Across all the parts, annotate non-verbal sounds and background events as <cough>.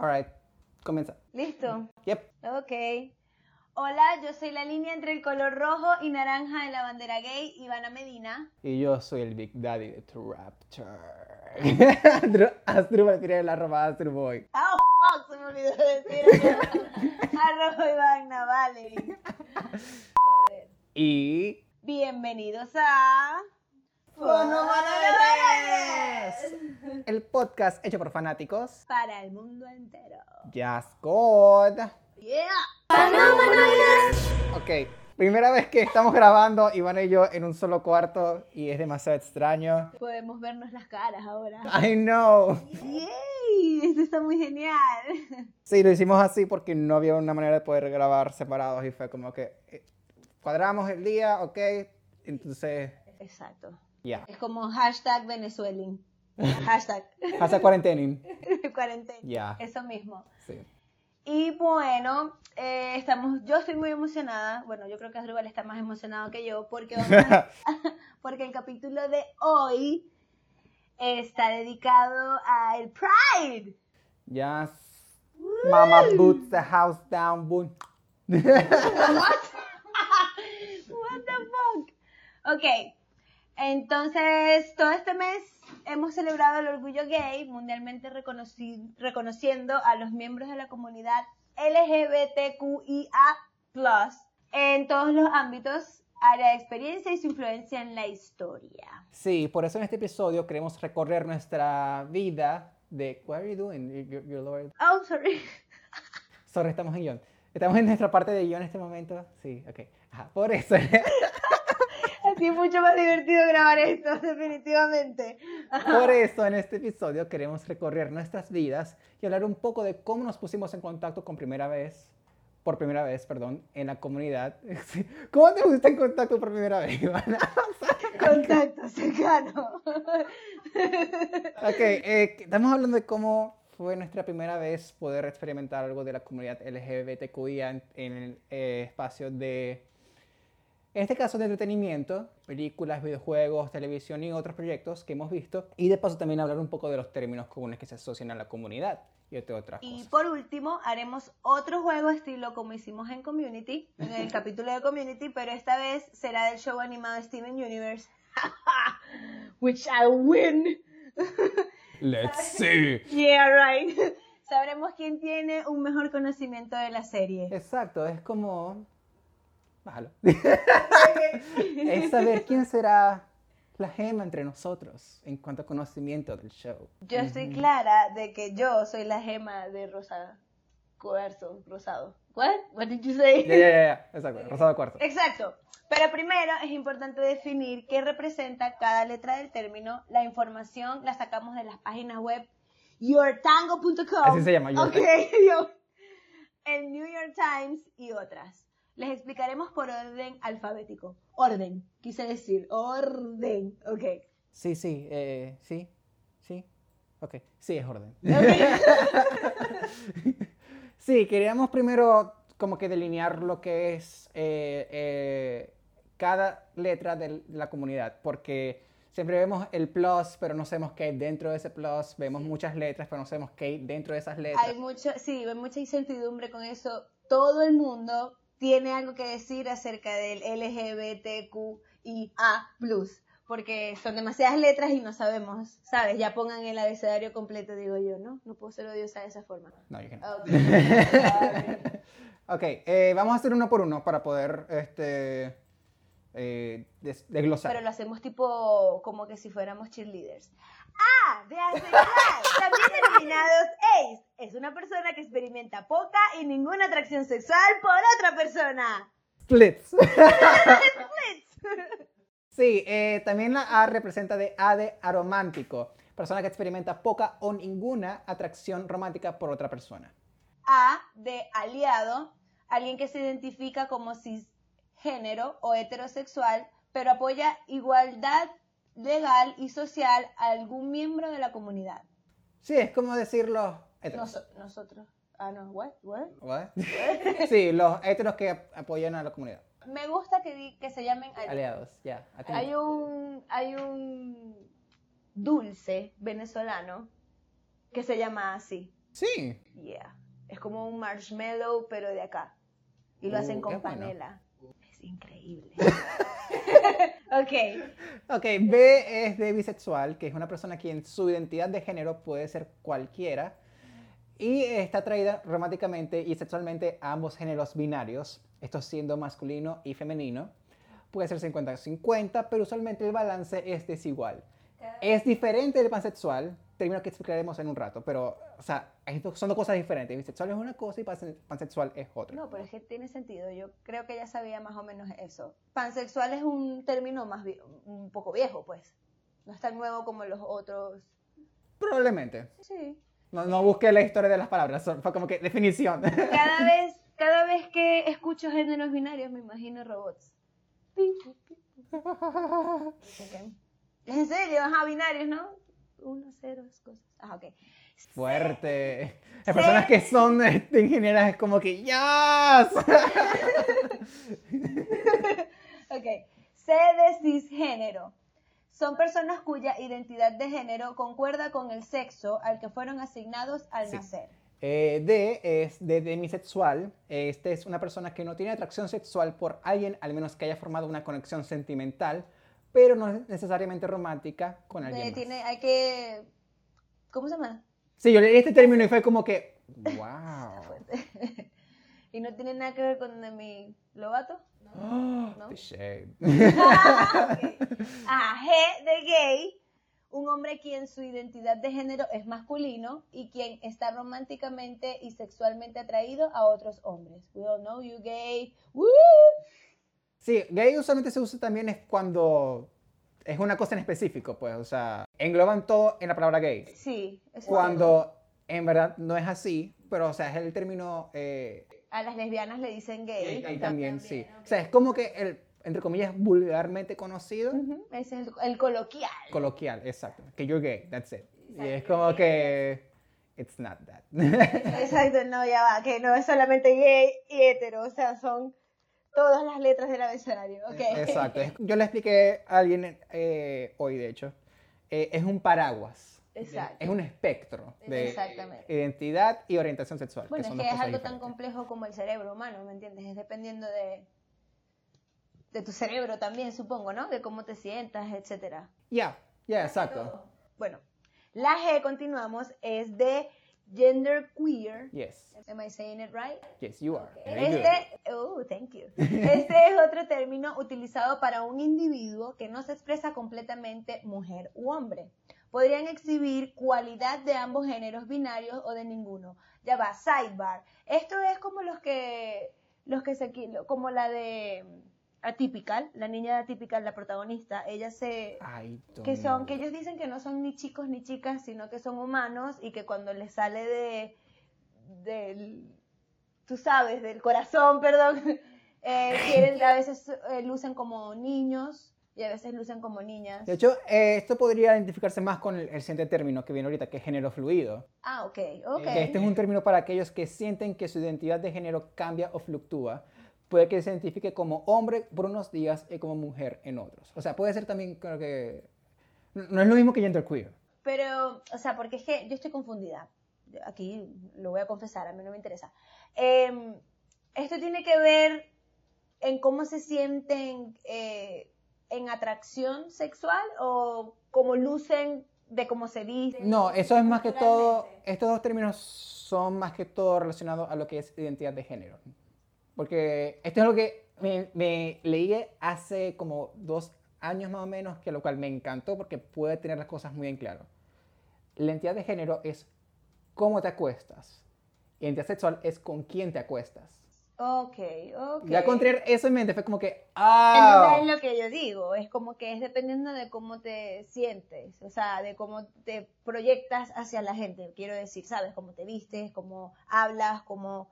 Alright, comienza. ¿Listo? Yep. Ok. Hola, yo soy la línea entre el color rojo y naranja de la bandera gay, Ivana Medina. Y yo soy el Big Daddy de Traptor. <laughs> Asdrúbal tiene la ropa Asdruboy. Oh, fuck, se me olvidó decir. <laughs> Arroba Ivana, vale. Joder. Y. Bienvenidos a... Fonomanales. El podcast hecho por fanáticos. Para el mundo entero. Just God. Yeah. Ok, primera vez que estamos grabando, Iván y yo en un solo cuarto y es demasiado extraño. Podemos vernos las caras ahora. I know. ¡Yay! Esto está muy genial. Sí, lo hicimos así porque no había una manera de poder grabar separados y fue como que eh, cuadramos el día, ok, entonces Exacto. Ya. Es como hashtag Venezuelan. <laughs> Hashtag. Hasta cuarentena. <laughs> Cuarentena. Ya. Eso mismo. Sí. Y bueno, eh, estamos, yo estoy muy emocionada. Bueno, yo creo que Asdrúbal está más emocionado que yo porque, vamos <laughs> porque el capítulo de hoy está dedicado al Pride. Yes. Mama boots the house down, boom. What the fuck? Ok, entonces todo este mes hemos celebrado el orgullo gay, mundialmente reconoci- reconociendo a los miembros de la comunidad LGBTQIA+, en todos los ámbitos, área de experiencia y su influencia en la historia. Sí, por eso en este episodio queremos recorrer nuestra vida de... What are you doing, your, your lord? Oh, sorry. Sorry, estamos en guion. Estamos en nuestra parte de guion en este momento. Sí, ok. Ajá, por eso. <laughs> Es mucho más divertido grabar esto, <laughs> definitivamente. Por eso en este episodio queremos recorrer nuestras vidas y hablar un poco de cómo nos pusimos en contacto con primera vez, por primera vez, perdón, en la comunidad. Sí. <laughs> ¿Cómo te pusiste en contacto por primera vez, Ivana? <laughs> Contacto cercano. ok, eh, estamos hablando de cómo fue nuestra primera vez poder experimentar algo de la comunidad LGBTQIA en, en el eh, espacio de, en este caso, de entretenimiento, películas, videojuegos, televisión y otros proyectos que hemos visto. Y de paso también hablar un poco de los términos comunes que se asocian a la comunidad y otras Y cosas. por último, haremos otro juego estilo como hicimos en Community, en el <laughs> capítulo de Community, pero esta vez será del show animado Steven Universe. <laughs> Which I win. <laughs> Let's see. Yeah, right. Sabremos quién tiene un mejor conocimiento de la serie. Exacto, es como... Bájalo. <laughs> es saber quién será la gema entre nosotros en cuanto a conocimiento del show. Yo estoy clara de que yo soy la gema de Rosada. Cuarzo, rosado. What? What did you say? Ya, ya, ya, ya. Exacto, <laughs> rosado cuarto. Exacto. Pero primero es importante definir qué representa cada letra del término. La información la sacamos de las páginas web yourtango.com. Así se llama, Your Ok, <laughs> yo- el New York Times y otras. Les explicaremos por orden alfabético. Orden, quise decir. Orden. Ok. Sí, sí, eh, sí, sí. Ok, sí, es orden. <laughs> <laughs> sí, queríamos primero como que delinear lo que es eh, eh, cada letra de la comunidad, porque siempre vemos el plus, pero no sabemos qué hay dentro de ese plus, vemos muchas letras, pero no sabemos qué hay dentro de esas letras. Hay mucho, sí, hay mucha incertidumbre con eso. Todo el mundo tiene algo que decir acerca del LGBTQIA+, porque son demasiadas letras y no sabemos, ¿sabes? Ya pongan el abecedario completo, digo yo, ¿no? No puedo ser odiosa de esa forma. No, yo que no. Ok, sorry. <laughs> Ok, eh, vamos a hacer uno por uno para poder este, eh, des- desglosar. Pero lo hacemos tipo como que si fuéramos cheerleaders. Ah, de asexual, también denominados ace, es una persona que experimenta poca y ninguna atracción sexual por otra persona. Splits. <laughs> Splits. Sí, eh, también la A representa de A de aromántico, persona que experimenta poca o ninguna atracción romántica por otra persona. A de aliado, alguien que se identifica como cisgénero o heterosexual, pero apoya igualdad legal y social a algún miembro de la comunidad. Sí, es como decir los heteros. Noso- nosotros. Ah, no, what? What? What? <laughs> <laughs> sí, los heteros que ap- apoyan a la comunidad. Me gusta que, di- que se llamen aliados. Ya. ti. Hay un, hay un dulce venezolano que se llama así. Sí. Yeah. Es como un marshmallow, pero de acá. Y lo hacen Uh, con es bueno. panela. Es increíble. <laughs> <laughs> ok. Ok, B es de bisexual, que es una persona quien su identidad de género puede ser cualquiera y está atraída románticamente y sexualmente a ambos géneros binarios, esto siendo masculino y femenino. Puede ser 50-50, pero usualmente el balance es desigual. Es diferente del pansexual, término que explicaremos en un rato, pero, o sea, son dos cosas diferentes. Bisexual es una cosa y panse- pansexual es otra. No, pero es que tiene sentido. Yo creo que ya sabía más o menos eso. Pansexual es un término más un poco viejo, pues. No es tan nuevo como los otros. Probablemente. Sí. No, no busqué la historia de las palabras, fue como que definición. <laughs> Cada vez, cada vez que escucho géneros binarios me imagino robots. <laughs> En serio, ajá, binarios, ¿no? Uno, cero, cosas. Ajá, ok. Fuerte. Las personas que son este, ingenieras es como que ¡Yes! <laughs> Ok. C de cisgénero. Son personas cuya identidad de género concuerda con el sexo al que fueron asignados al Sí. nacer. Eh, D es de demisexual. Este es una persona que no tiene atracción sexual por alguien, al menos que haya formado una conexión sentimental, pero no es necesariamente romántica con alguien. Eh, más. tiene, hay que. ¿Cómo se llama? Sí, yo leí este término y fue como que ¡Wow! <laughs> y no tiene nada que ver con mi lobato. <gasps> ¿No? the shade. <laughs> Ah, G de gay. Un hombre quien su identidad de género es masculino y quien está románticamente y sexualmente atraído a otros hombres. We all know you gay. Woo! Sí, gay usualmente se usa también es cuando es una cosa en específico, pues, o sea, engloban todo en la palabra gay. Sí. eso es Cuando en verdad no es así, pero, o sea, es el término eh. A las lesbianas le dicen gay. gay también, sí. O sea, es como que el, entre comillas, vulgarmente conocido, Ujú, Ese es el, el coloquial. coloquial, exacto. Que you're gay, that's it. Y es como que, it's not that. Exacto, no, ya va, que no es solamente gay y hetero, o sea, son todas las letras del abecedario, ok. Exacto. <laughs> Yo le expliqué a alguien eh, hoy, de hecho, eh, es un paraguas. Exacto. Es un espectro de identidad y orientación sexual. Bueno, es que es algo tan complejo como el cerebro humano, ¿me entiendes? Es dependiendo de, de tu cerebro también, supongo, ¿no? De cómo te sientas, etcétera. Ya, ya, exacto. Bueno, la G, continuamos, es de gender queer. Yes, Am I saying it right? yes, you are. Este, oh, thank you. <laughs> Este es otro término utilizado para un individuo que no se expresa completamente mujer u hombre. Podrían exhibir cualidad de ambos géneros binarios o de ninguno. Ya va, sidebar. Esto es como los que, los que se, como la de Atypical, la niña de Atypical, la protagonista. Ella se, Ay, que son, que ellos dicen que no son ni chicos ni chicas, sino que son humanos y que cuando les sale de, del, tú sabes, del corazón, <laughs> perdón, eh, quieren, a veces eh, lucen como niños y a veces lucen como niñas. De hecho, eh, esto podría identificarse más con el, el siguiente término que viene ahorita, que es género fluido. Ah, ok, ok. Este es un término para aquellos que sienten que su identidad de género cambia o fluctúa. Puede que se identifique como hombre por unos días y como mujer en otros. O sea, puede ser también, creo que... No es lo mismo que genderqueer. Pero, o sea, porque es que yo estoy confundida. Aquí lo voy a confesar, a mí no me interesa. Eh, esto tiene que ver en cómo se sienten eh, en atracción sexual o cómo lucen de cómo se visten. No, eso es más que todo, estos dos términos son más que todo relacionados a lo que es identidad de género. Porque esto es lo que me, me leí hace como dos años más o menos, que lo cual me encantó porque puede tener las cosas muy en claro. La identidad de género es cómo te acuestas. Identidad sexual es con quién te acuestas. Ok, ok. Ya con tener eso en mente fue como que, ah, Entonces es lo que yo digo, es como que es dependiendo de cómo te sientes, o sea, de cómo te proyectas hacia la gente, quiero decir, ¿sabes? Cómo te vistes, cómo hablas, cómo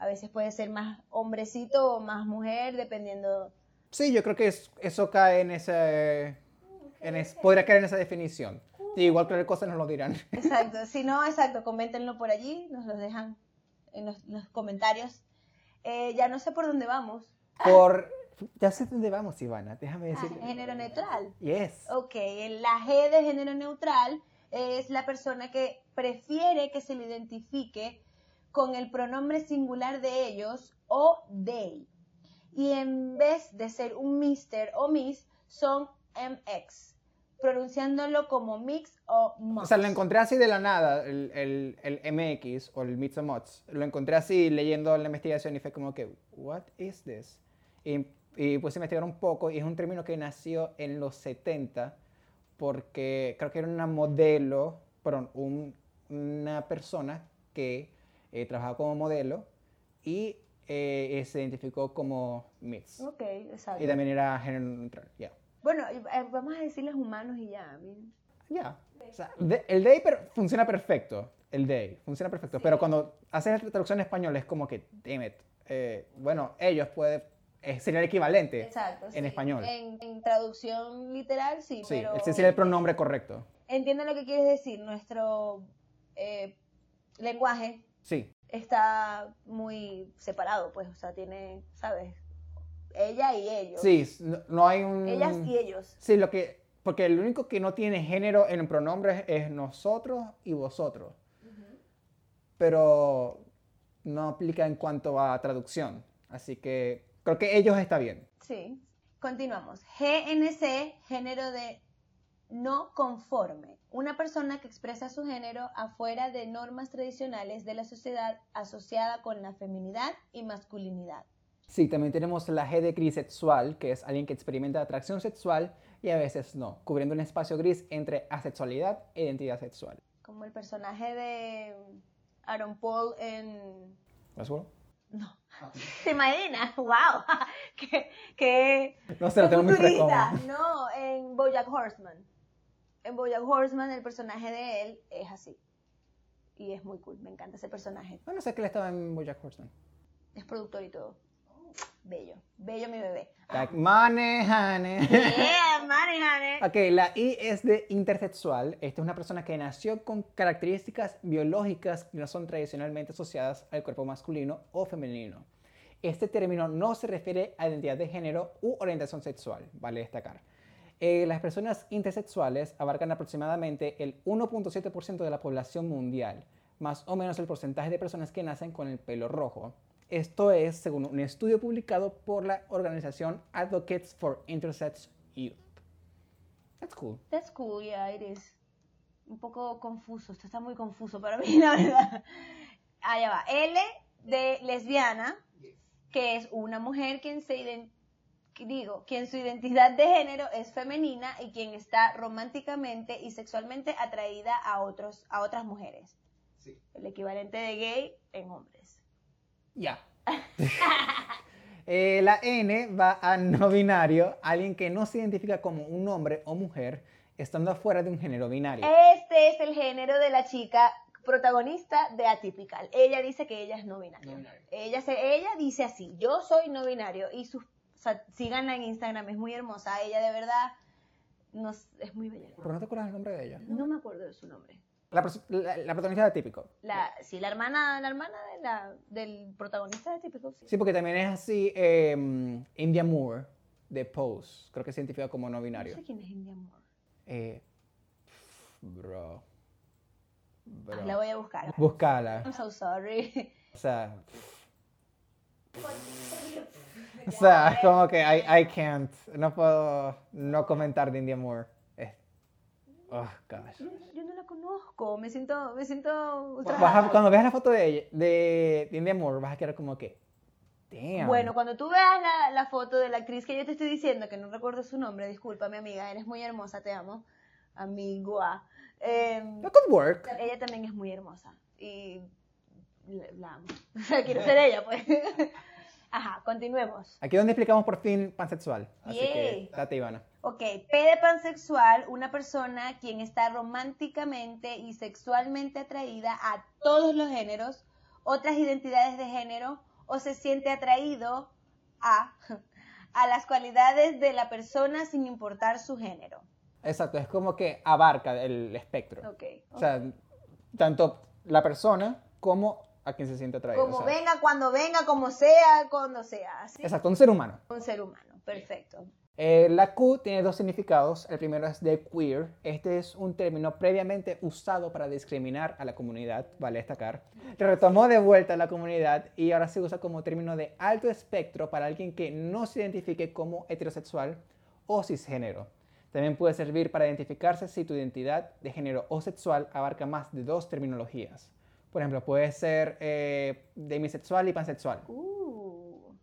a veces puede ser más hombrecito o más mujer, dependiendo. Sí, yo creo que es- eso cae en ese, en es- podría caer en esa definición. Y igual que cosas nos lo dirán. <laughs> Exacto, si no, exacto, coméntenlo por allí, nos los dejan en los, los comentarios. Eh, ya no sé por dónde vamos. Por, ya sé dónde vamos, Ivana, déjame Ah, decir. género neutral. Yes. Ok, la G de género neutral es la persona que prefiere que se le identifique con el pronombre singular de ellos o they. Y en vez de ser un mister o miss, son MX, pronunciándolo como mix o mux. O sea, lo encontré así de la nada, el, el, MX o el Mix and Mods. Lo encontré así leyendo la investigación y fue como que, what is this? Y, y puse a investigar un poco y es un término que nació en los 70 porque creo que era una modelo, perdón, un- una persona que eh, trabajaba como modelo y eh, se identificó como mix. Ok, exacto. Y también era género neutral, ya. Bueno, eh, vamos a decirles humanos y ya. Ya. O sea, el day per- funciona perfecto. El day funciona perfecto. Pero cuando haces la traducción en español es como que, damn it. eh, bueno, ellos pueden. eh, sería el equivalente Exacto. en sí. español. En, en traducción literal, sí, Sí, pero... ese sería el pronombre correcto. Entiendo lo que quieres decir. Nuestro eh, lenguaje Sí. está muy separado, pues, o sea, tiene, ¿sabes? Ella y ellos. Sí, no, no hay un. Ellas y ellos. Sí, lo que. Porque el único que no tiene género en el pronombre es nosotros y vosotros. Pero no aplica en cuanto a traducción. Así que creo que ellos está bien. Sí. Continuamos. GNC, género de no conforme. Una persona que expresa su género afuera de normas tradicionales de la sociedad asociada con la feminidad y masculinidad. Sí, también tenemos la G de grisexual, que es alguien que experimenta atracción sexual y a veces no, cubriendo un espacio gris entre asexualidad e identidad sexual. Como el personaje de Aaron Paul en... ¿Lo seguro? No. <laughs> ¿Te imaginas? ¡Wow! que, que No sé, lo tengo muy <laughs> fresco. No, en Bojack Horseman. En Bojack Horseman el personaje de él es así. Y es muy cool, me encanta ese personaje. No, no sé que él estaba en Bojack Horseman. Es productor y todo. Bello, bello mi bebé. Like, money, honey. Yeah, <laughs> money, honey. Ok, la I es de intersexual. Esta es una persona que nació con características biológicas que no son tradicionalmente asociadas al cuerpo masculino o femenino. Este término no se refiere a identidad de género u orientación sexual, vale destacar. Eh, las personas intersexuales abarcan aproximadamente el 1.7% de la población mundial, más o menos el porcentaje de personas que nacen con el pelo rojo. Esto es según un estudio publicado por la organización Advocates for Intersex Youth. That's cool. That's cool, yeah, it is. Un poco confuso, esto está muy confuso para mí, <laughs> la verdad. Allá va. L de lesbiana, que es una mujer quien se iden- que digo, quien su identidad de género es femenina y quien está románticamente y sexualmente atraída a otros a otras mujeres. El equivalente de gay en hombres. Ya. <laughs> Eh, la N va a no binario, alguien que no se identifica como un hombre o mujer, estando afuera de un género binario. Este es el género de la chica protagonista de Atypical. Ella dice que ella es no binaria. No binario. Ella, se, ella dice así, yo soy no binario y sus, o sea, síganla en Instagram, es muy hermosa. Ella de verdad nos, es muy bella. ¿Pero no te acuerdas el nombre de ella? No me acuerdo de su nombre. La, la- la protagonista de Típico. La, sí, la hermana, la hermana de la, del protagonista de Atypical. Sí. Sí, porque también es así, eh, India Moore, de Pose, creo que se identifica como no No binario. sé quién es India Moore. Eh, bro. Bro. Ah, la voy a buscar. Búscala. I'm so sorry. O sea. O sea, es como que I, I can't. No puedo no comentar de India Moore. Es- oh, gosh. Yo no la conozco, me siento, me siento a- cuando veas la foto de, ella- de, de India Moore, vas a quedar como que. Damn. Bueno, cuando tú veas la, la foto de la actriz que yo te estoy diciendo, que no recuerdo su nombre, disculpa, mi amiga, eres muy hermosa, te amo. Amigua. Em, That could work. ella también es muy hermosa y la, amo. <laughs> O sea, quiero ser ella, pues. <laughs> Ajá, continuemos. Aquí es donde explicamos por fin pansexual. Así Yay. que, date, Ivana. Ok, P de pansexual, una persona quien está románticamente y sexualmente atraída a todos los géneros, otras identidades de género, o se siente atraído a, <laughs> a las cualidades de la persona sin importar su género. Exacto, es como que abarca el espectro. Ok. O sea, tanto la persona como a quien se siente atraído. como o sea, venga, cuando venga, como sea, cuando sea. Así. Exacto, un ser humano. Un ser humano, perfecto. Eh, la Q tiene dos significados. El primero es de queer. Este es un término previamente usado para discriminar a la comunidad, vale destacar. Retomó de vuelta a la comunidad y ahora se usa como término de alto espectro para alguien que no se identifique como heterosexual o cisgénero. También puede servir para identificarse si tu identidad de género o sexual abarca más de dos terminologías. Por ejemplo, puede ser eh, demisexual y pansexual. Uh,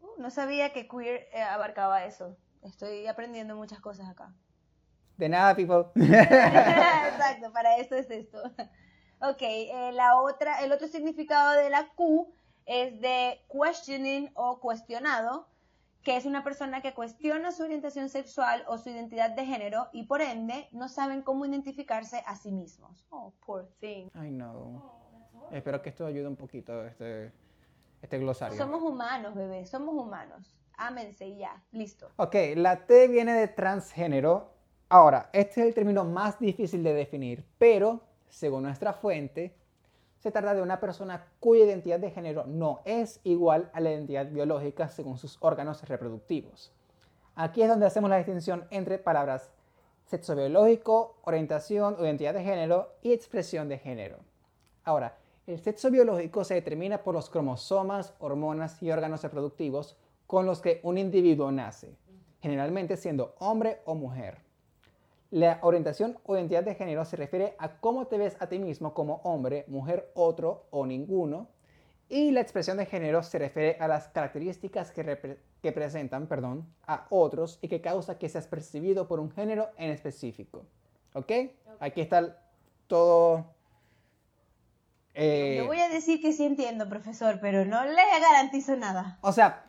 uh, no sabía que queer eh, abarcaba eso. Estoy aprendiendo muchas cosas acá. De nada, people. <laughs> Exacto, <laughs> para esto es esto. Ok, eh, la otra, el otro significado de la Q es de questioning o cuestionado, que es una persona que cuestiona su orientación sexual o su identidad de género y por ende no saben cómo identificarse a sí mismos. Oh, poor thing. Ay, no. Espero que esto ayude un poquito, este, este glosario. Somos humanos, bebé, somos humanos. Ámense y ya, listo. Ok, la T viene de transgénero. Ahora, este es el término más difícil de definir, pero según nuestra fuente, se trata de una persona cuya identidad de género no es igual a la identidad biológica según sus órganos reproductivos. Aquí es donde hacemos la distinción entre palabras sexo biológico, orientación o identidad de género y expresión de género. Ahora, el sexo biológico se determina por los cromosomas, hormonas y órganos reproductivos con los que un individuo nace, generalmente siendo hombre o mujer. La orientación o identidad de género se refiere a cómo te ves a ti mismo como hombre, mujer, otro o ninguno. Y la expresión de género se refiere a las características que, presentan perdón, a otros y que causa que seas percibido por un género en específico. ¿Ok? Aquí está todo... Eh, Yo voy a decir que sí entiendo, profesor, pero no le garantizo nada. O sea,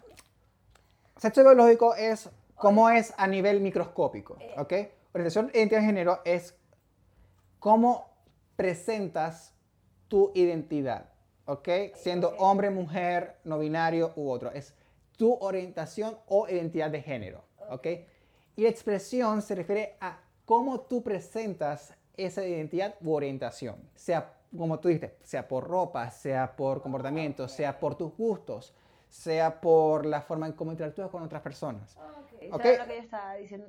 sexo biológico es cómo es a nivel microscópico, ¿ok? Orientación e identidad de género es cómo presentas tu identidad, ¿ok? Siendo hombre, mujer, no binario u otro. Es tu orientación o identidad de género, ¿ok? Y la expresión se refiere a cómo tú presentas esa identidad u orientación, sea como tú dijiste, sea por ropa, sea por comportamiento, sea por tus gustos, sea por la forma en cómo interactúas con otras personas. Eso okay. lo que yo estaba diciendo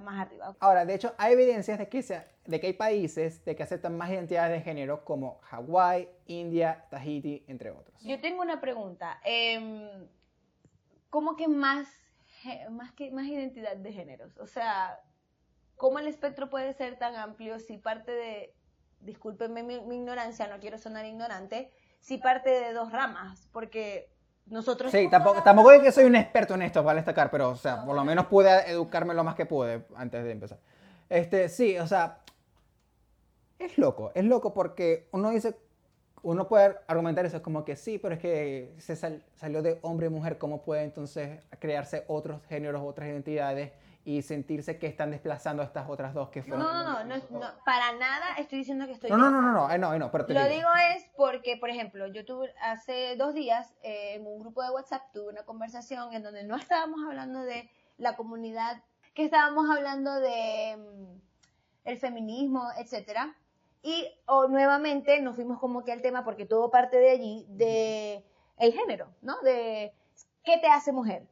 más arriba. Ahora, de hecho, hay evidencias de que, de que hay países de que aceptan más identidades de género como Hawái, India, Tahiti, entre otros. Yo tengo una pregunta. Eh, ¿Cómo que más, más, que más identidad de géneros? O sea, ¿cómo el espectro puede ser tan amplio si parte de, discúlpenme mi, mi ignorancia, no quiero sonar ignorante, si parte de dos ramas? Porque nosotros sí, tampoco, tampoco es que soy un experto en esto, vale destacar, pero, o sea, por lo menos pude educarme lo más que pude antes de empezar. Este, sí, o sea, es loco, es loco porque uno dice, uno puede argumentar eso como que sí, pero es que se salió de hombre y mujer, ¿cómo puede entonces crearse otros géneros, otras identidades? Y sentirse que están desplazando a estas otras dos que fueron. No, no, no, no, para nada estoy diciendo que estoy. No, no, no, no, no, no, no, pero Lo digo. es porque, por ejemplo, yo tuve hace dos días eh, en un grupo de WhatsApp tuve una conversación en donde no estábamos hablando de la comunidad, que estábamos hablando de mm, el feminismo, etcétera. Y o nuevamente nos fuimos como que al tema, porque todo parte de allí, de el género, ¿no? De qué te hace mujer,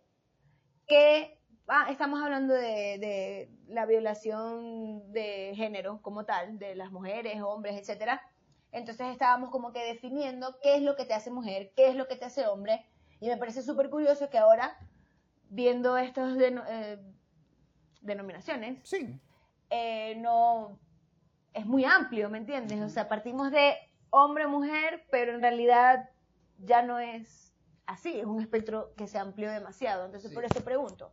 qué ah, estamos hablando de, la violación de género como tal, de las mujeres, hombres, etcétera. Entonces estábamos como que definiendo qué es lo que te hace mujer, qué es lo que te hace hombre. Y me parece súper curioso que ahora, viendo estas eh, denominaciones, sí. Eh, no es muy amplio, ¿me entiendes? O sea, partimos de hombre, mujer, pero en realidad ya no es así, es un espectro que se amplió demasiado. Entonces, por eso pregunto,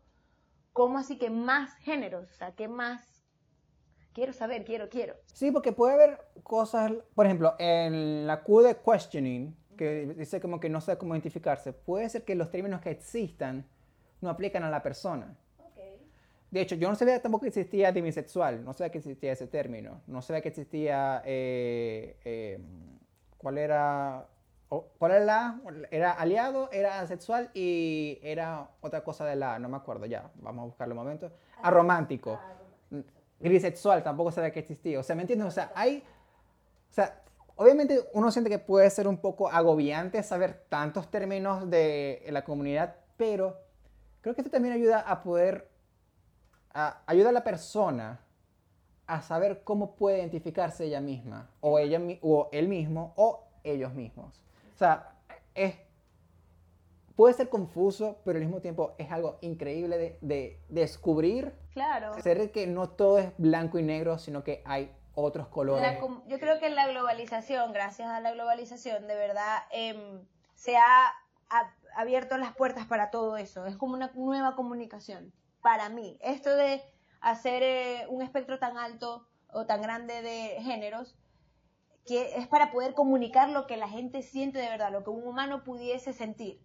¿Cómo así que más géneros? O sea, ¿qué más? Quiero saber, quiero, quiero. Sí, porque puede haber cosas, por ejemplo, en la Q de questioning, que dice como que no sé cómo identificarse, puede ser que los términos que existan no aplican a la persona. De hecho, yo no sabía tampoco que existía demisexual, no sabía que existía ese término, no sabía que existía, eh, eh, ¿cuál era? ¿Cuál era la? Era aliado, era asexual y era otra cosa de la, no me acuerdo ya, vamos a buscarlo un momento. Aromántico. Grisexual, tampoco sabía que existía. O sea, ¿me entiendes? O sea, hay, o sea, obviamente uno siente que puede ser un poco agobiante saber tantos términos de la comunidad, pero creo que esto también ayuda a poder a- ayuda a la persona a saber cómo puede identificarse ella misma, o, ella, o él mismo, o ellos mismos. O sea, es, puede ser confuso, pero al mismo tiempo es algo increíble de, de descubrir, Claro. ser que no todo es blanco y negro, sino que hay otros colores. La yo creo que la globalización, gracias a la globalización, de verdad em, se ha, ha abierto las puertas para todo eso. Es como una nueva comunicación para mí. Esto de hacer eh, un espectro tan alto o tan grande de géneros, es para poder comunicar lo que la gente siente de verdad, lo que un humano pudiese sentir.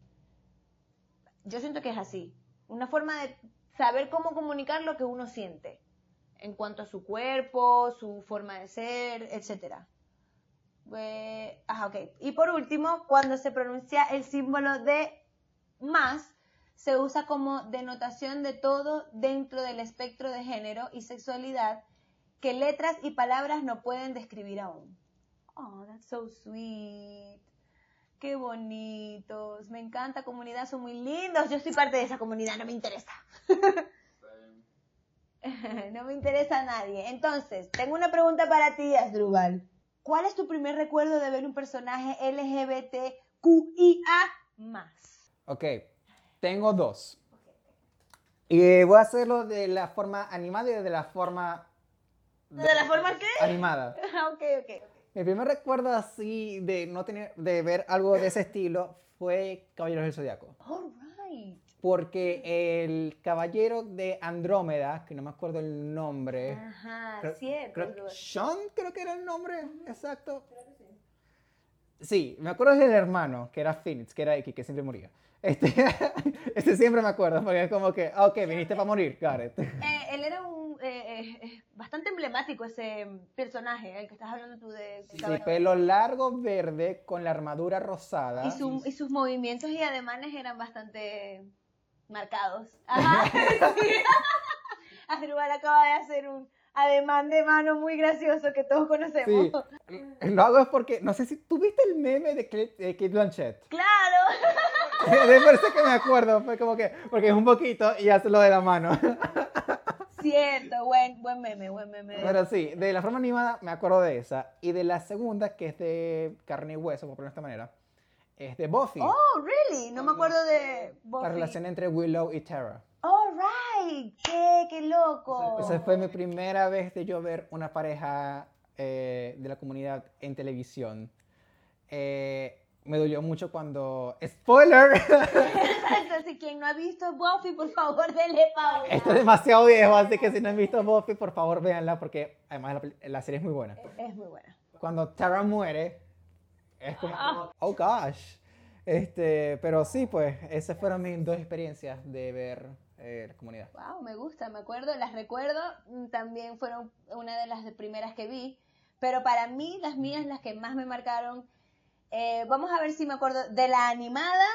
Yo siento que es así. Una forma de saber cómo comunicar lo que uno siente en cuanto a su cuerpo, su forma de ser, etcétera. Eh. Y por último, cuando se pronuncia el símbolo de más, se usa como denotación de todo dentro del espectro de género y sexualidad que letras y palabras no pueden describir aún. Oh, that's so sweet. Qué bonitos. Me encanta comunidad, son muy lindos. Yo soy parte de esa comunidad, no me interesa. <laughs> no me interesa a nadie. Entonces, tengo una pregunta para ti, Asdrubal. ¿Cuál es tu primer recuerdo de ver un personaje LGBTQIA más? Ok, tengo dos. Y voy a hacerlo de la forma animada y de la forma... ¿De la forma qué? Animada. <laughs> Ok, ok. Mi primer recuerdo así de no tener, de ver algo de ese estilo fue Caballeros del Zodiaco. Right. Porque el caballero de Andrómeda, que no me acuerdo el nombre, Ajá, creo- cierto. creo-. Sean creo que era el nombre exacto. Sí, me acuerdo del hermano, que era Phoenix, que era X, que siempre moría. Este, <laughs> este siempre me acuerdo, porque es como que, ok, viniste para morir, it. Eh, él era un eh, eh, eh, bastante emblemático ese personaje, el que estás hablando tú de Sí, Caballero. pelo largo, verde, con la armadura rosada. y, su- y sus movimientos y ademanes eran bastante marcados. <laughs> Ajá. Sí. <laughs> Asdrúbal acaba de hacer un ademán de mano muy gracioso que todos conocemos. Sí, lo hago es porque, no sé si, ¿tuviste el meme de Kate, de Blanchett? Claro. <laughs> Me parece que me acuerdo, fue como que, porque es un poquito y hace lo de la mano. Cierto, buen, buen meme, buen meme. Pero sí, de la forma animada me acuerdo de esa. Y de la segunda, que es de carne y hueso, por ponerlo de esta manera, es de Buffy. Oh, really? No me acuerdo de Buffy. La relación entre Willow y Tara. All right. Qué, qué loco. Esa fue mi primera vez de yo ver una pareja eh, de la comunidad en televisión. Eh, me dolió mucho cuando... ¡Spoiler! <laughs> Exacto, si quien no ha visto Buffy, por favor, denle pausa. Esto es demasiado viejo, así que si no han visto Buffy, por favor véanla porque además la, la serie es muy buena. Es muy buena. Cuando Tara muere, es como, oh gosh. Este, pero sí, pues, esas fueron mis dos experiencias de ver eh, la comunidad. Wow, me gusta, me acuerdo, las recuerdo, mm, también fueron una de las primeras que vi, pero para mí las mías, las que más me marcaron, eh, vamos a ver si me acuerdo, de la animada,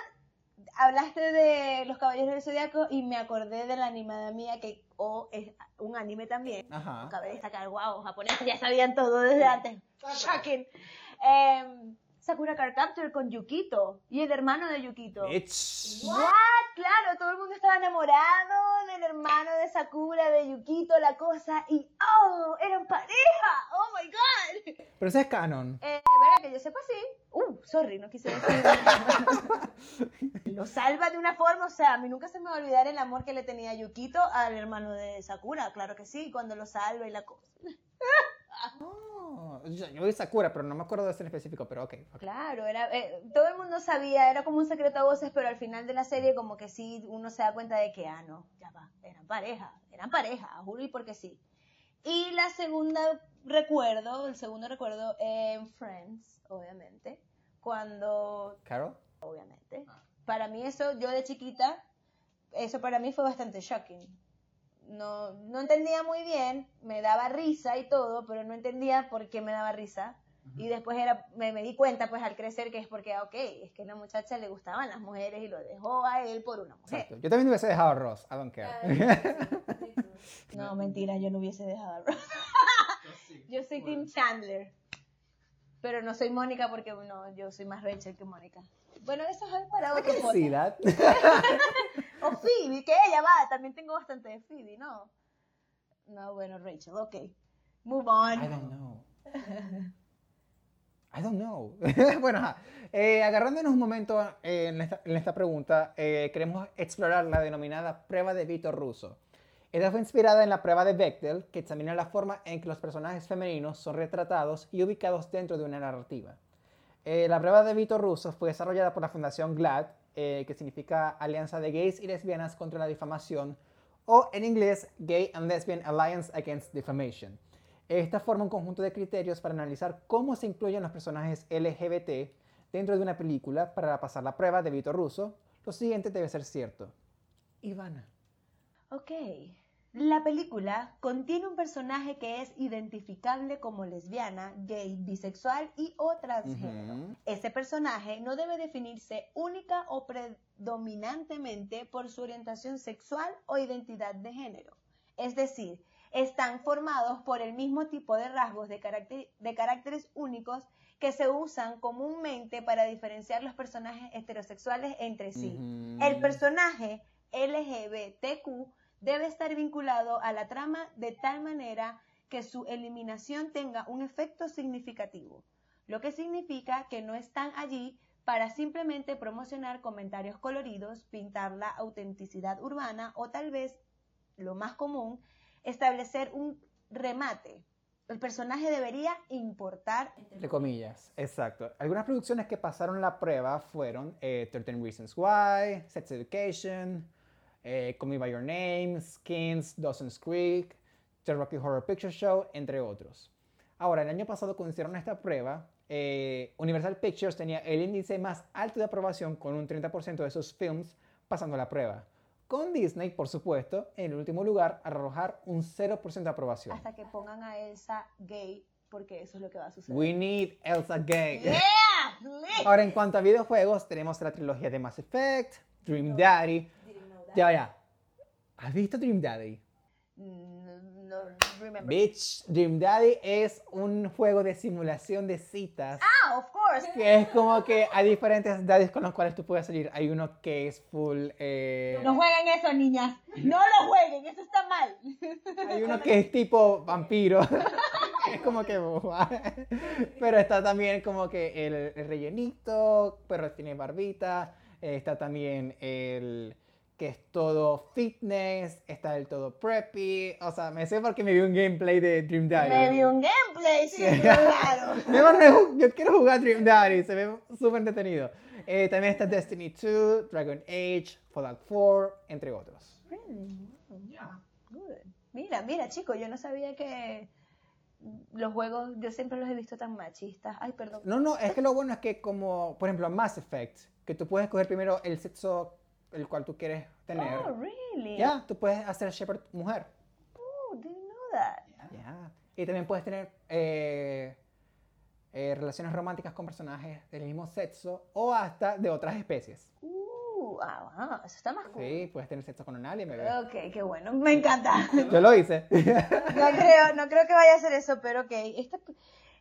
hablaste de Los Caballeros del Zodiaco y me acordé de la animada mía, que oh, es un anime también, Ajá. cabe destacar, wow, japoneses ya sabían todo desde antes, shocking. Em, Sakura Card con Yukito y el hermano de Yukito. It's... What? Claro, todo el mundo estaba enamorado del hermano de Sakura, de Yukito, la cosa, y ¡oh! ¡Eran pareja! ¡Oh my god! Pero ese es canon. Eh, verá que yo sepa sí. Uh, sorry, no quise decir. <laughs> Lo salva de una forma, o sea, a mí nunca se me va a olvidar el amor que le tenía Yukito al hermano de Sakura, claro que sí, cuando lo salva y la cosa. <laughs> Oh, yo, yo vi Sakura, pero no me acuerdo de ese en específico, pero ok. ok. Claro, era, eh, todo el mundo sabía, era como un secreto a voces, pero al final de la serie como que sí uno se da cuenta de que, ah, no, ya va, eran pareja, eran pareja, juro y porque sí. Y la segunda recuerdo, el segundo recuerdo en Friends, obviamente, cuando, ¿Carol? obviamente, para mí eso, yo de chiquita, eso para mí fue bastante shocking. No, no entendía muy bien, me daba risa y todo, pero no entendía por qué me daba risa. Y después era, me, me di cuenta pues al crecer que es porque, ah, ok, es que a la muchacha le gustaban las mujeres y lo dejó a él por una mujer. Exacto. Yo también hubiese dejado a Ross, I don't care. <laughs> No, mentira, yo no hubiese dejado a Ross. yo <laughs> soy Tim Chandler. Pero no soy Mónica porque no, yo soy más Rachel que Mónica. Bueno, eso es para otro podcast. <laughs> O Phoebe, que ella va, también tengo bastante de Phoebe, ¿no? No, bueno, Rachel, ok. Move on. I don't know. I don't know. <laughs> bueno. Eh, agarrándonos un momento eh, en, esta, en esta pregunta, eh, queremos explorar la denominada prueba de Vito Russo. Esta fue inspirada en la prueba de Bechtel, que examina la forma en que los personajes femeninos son retratados y ubicados dentro de una narrativa. Eh, la prueba de Vito Russo fue desarrollada por la Fundación GLAD, eh, que significa Alianza de Gays y Lesbianas contra la Difamación, o en inglés Gay and Lesbian Alliance Against Defamation. Esta forma un conjunto de criterios para analizar cómo se incluyen los personajes LGBT dentro de una película para pasar la prueba de Vito Russo. Lo siguiente debe ser cierto. Ivana. Ok. La película contiene un personaje que es identificable como lesbiana, gay, bisexual y o transgénero. Ese personaje no debe definirse única o predominantemente por su orientación sexual o identidad de género. Es decir, están formados por el mismo tipo de rasgos de, carácter- de caracteres únicos que se usan comúnmente para diferenciar los personajes heterosexuales entre sí. El personaje LGBTQ debe estar vinculado a la trama de tal manera que su eliminación tenga un efecto significativo, lo que significa que no están allí para simplemente promocionar comentarios coloridos, pintar la autenticidad urbana o tal vez, lo más común, establecer un remate. El personaje debería importar. Entre comillas, exacto. Algunas producciones que pasaron la prueba fueron eh, 13 Reasons Why, Sex Education, eh, Call Me By Your Name, Skins, Dawson's Creek, The Rocky Horror Picture Show, entre otros. Ahora, el año pasado cuando hicieron esta prueba, eh, Universal Pictures tenía el índice más alto de aprobación con un 30% de sus films pasando la prueba. Con Disney, por supuesto, en el último lugar, arrojar un 0% de aprobación. Hasta que pongan a Elsa gay, porque eso es lo que va a suceder. We need Elsa Gay. Yeah. Ahora, en cuanto a videojuegos, tenemos la trilogía de Mass Effect, Dream Daddy. Ya, ya. ¿Has visto Dream Daddy? No, no remember. Bitch, Dream Daddy es un juego de simulación de citas. Ah, of course. Que es como que hay diferentes daddies con los cuales tú puedes salir. Hay uno que es full. eh, No jueguen eso, niñas. No lo jueguen, eso está mal. hay uno que es tipo vampiro. <laughs> es como que. pero está también como que el, el rellenito, pero tiene barbita. está también el que es todo fitness, está el todo preppy. O sea, me sé porque me vi un gameplay de Dream Daddy. Me vi un gameplay, sí, claro. <laughs> Yo, quiero jugar Dream Daddy, se ve súper entretenido. Eh, también está Destiny 2, Dragon Age, Fallout 4, entre otros. Really? Wow, good. Mira, mira, chicos, yo no sabía que los juegos, yo siempre los he visto tan machistas. Ay, perdón. No, no, es que lo bueno es que como, por ejemplo, Mass Effect, que tú puedes escoger primero el sexo el cual tú quieres tener. Oh, really? Ya, tú puedes hacer Shepard mujer. Oh, didn't know that. Ya. Y también puedes tener eh, eh, relaciones románticas con personajes del mismo sexo o hasta de otras especies. Uh, ah, wow, eso está más cool. Sí, puedes tener sexo con un alien, bebé. Ok, qué bueno, me encanta. <laughs> Yo lo hice. <laughs> No creo, no creo que vaya a hacer eso, pero ok. Esta-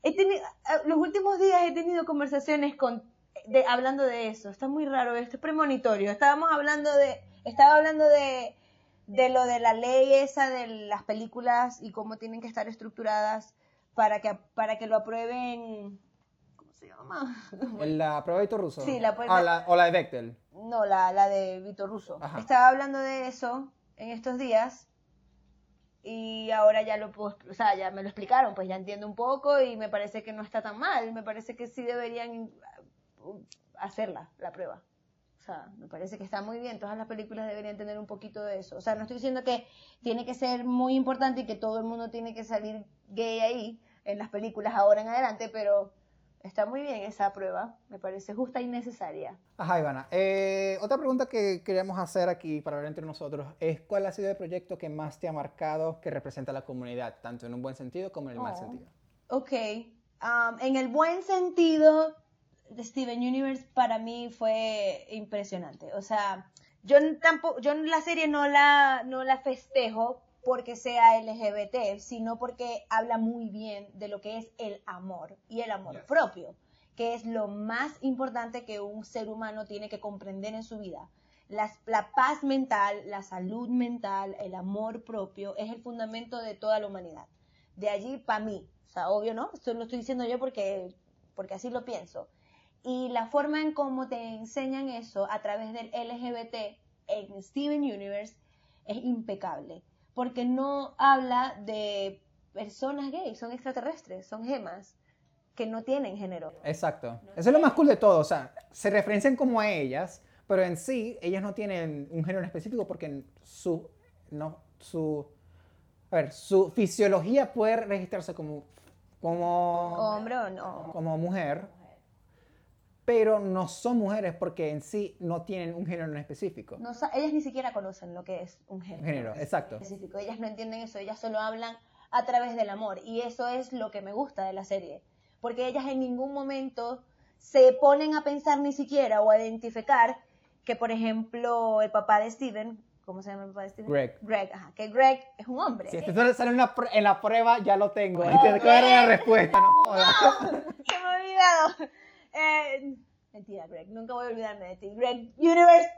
he tenido, ah, los últimos días he tenido conversaciones con, de, hablando de eso. Está muy raro esto, es premonitorio. Estábamos hablando de, estaba hablando de, de lo de la ley esa de las películas y cómo tienen que estar estructuradas para que, para que lo aprueben. ¿Cómo se llama? <laughs> la prueba de ruso. Sí, la prueba- Ah, la- o la de Bechtel. No, la, la de Víctor Russo. Ajá. Estaba hablando de eso en estos días y ahora ya lo puedo, o sea, ya me lo explicaron, pues ya entiendo un poco y me parece que no está tan mal, me parece que sí deberían hacerla, la prueba. O sea, me parece que está muy bien, todas las películas deberían tener un poquito de eso. O sea, no estoy diciendo que tiene que ser muy importante y que todo el mundo tiene que salir gay ahí en las películas ahora en adelante, pero está muy bien esa prueba, me parece justa y necesaria. Ajá, Ivana. Eh, otra pregunta que queríamos hacer aquí para hablar entre nosotros es cuál ha sido el proyecto que más te ha marcado que representa a la comunidad, tanto en un buen sentido como en el mal Oh. sentido. Ok, um, en el buen sentido, Steven Universe para mí fue impresionante. O sea, yo tampoco, yo la serie no la, no la festejo porque sea LGBT, sino porque habla muy bien de lo que es el amor y el amor propio, que es lo más importante que un ser humano tiene que comprender en su vida. Las- la paz mental, la salud mental, el amor propio es el fundamento de toda la humanidad. De allí para mí, o sea, obvio, ¿no? Esto lo estoy diciendo yo porque, porque así lo pienso. Y la forma en cómo te enseñan eso a través del LGBT en Steven Universe es impecable, porque no habla de personas gays, son extraterrestres, son gemas que no tienen género. Exacto. Eso es lo más cool de todo. O sea, se referencian como a ellas, pero en sí, ellas no tienen un género en específico porque su, no, su, a ver, su fisiología puede registrarse como, como, Hombre o no. como mujer, pero no son mujeres porque en sí no tienen un género en específico. No ellas ni siquiera conocen lo que es un género. Género, exacto. específico. Ellas no entienden eso, ellas solo hablan a través del amor. Y eso es lo que me gusta de la serie. Porque ellas en ningún momento se ponen a pensar ni siquiera o a identificar que, por ejemplo, el papá de Steven, ¿cómo se llama el papá de Steven? Greg. Greg, ajá, que Greg es un hombre. Si esto sale- en la, en la prueba, ya lo tengo. Oh, te que dar la respuesta. No <laughs> jodas. Se me ha olvidado. Eh, mentira, Greg, nunca voy a olvidarme de ti. Greg Universe.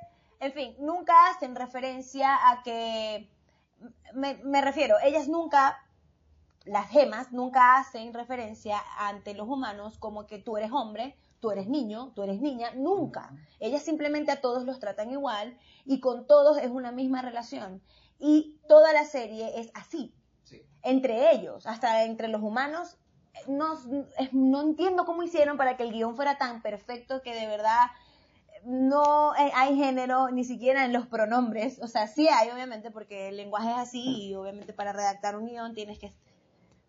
En fin, nunca hacen referencia a que. Me, me refiero, ellas nunca, las gemas, nunca hacen referencia ante los humanos como que tú eres hombre, tú eres niño, tú eres niña. Nunca. Ellas simplemente a todos los tratan igual y con todos es una misma relación. Y toda la serie es así entre ellos, hasta entre los humanos. No, no entiendo cómo hicieron para que el guion fuera tan perfecto que de verdad no eh, hay género ni siquiera en los pronombres. O sea, sí hay, obviamente, porque el lenguaje es así y obviamente para redactar un guion tienes que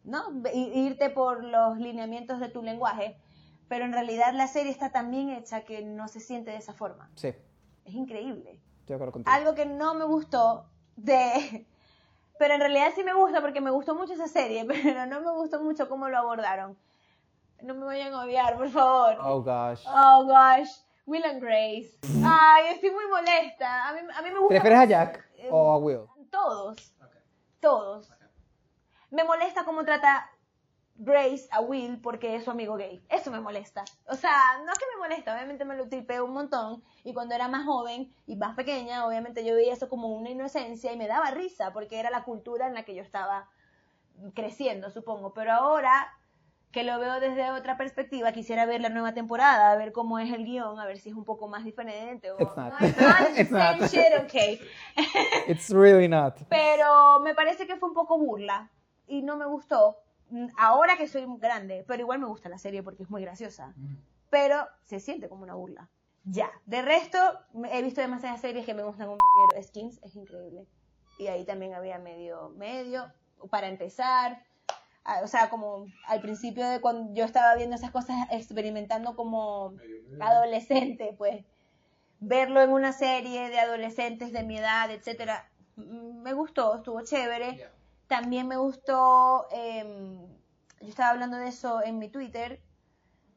¿no? Irte por los lineamientos de tu lenguaje. Pero en realidad la serie está tan bien hecha que no se siente de esa forma. Sí, Es increíble estoy de acuerdo contigo. algo que no me gustó de... Pero en realidad sí me gusta porque me gustó mucho esa serie, <laughs> pero no me gustó mucho cómo lo abordaron. No me vayan a odiar, por favor. Oh gosh. Oh, gosh. Will and Grace. Ay, estoy muy molesta. A mí, a mí me ¿Te gusta... refieres a Jack Eh, o a Will? Todos. Todos. Me molesta cómo trata Grace a Will porque es su amigo gay. Eso me molesta. O sea, no es que me molesta, obviamente me lo tripeo un montón. Y cuando era más joven y más pequeña, obviamente yo veía eso como una inocencia y me daba risa porque era la cultura en la que yo estaba creciendo, supongo. Pero ahora que lo veo desde otra perspectiva, quisiera ver la nueva temporada, a ver cómo es el guion, a ver si es un poco más diferente. O, It's not. No, it's not, <laughs> it's not. shit, okay. It's really not. Pero me parece que fue un poco burla y no me gustó. Mm, Ahora que soy grande, pero igual me gusta la serie porque es muy graciosa. Pero se siente como una burla. Ya. De resto, he visto demasiadas series que me gustan un. Skins es increíble. Y ahí también había medio, medio, para empezar. O sea, como al principio de cuando yo estaba viendo esas cosas, experimentando como adolescente, pues verlo en una serie de adolescentes de mi edad, etcétera, mm, me gustó, estuvo chévere. También me gustó, em, yo estaba hablando de eso en mi Twitter,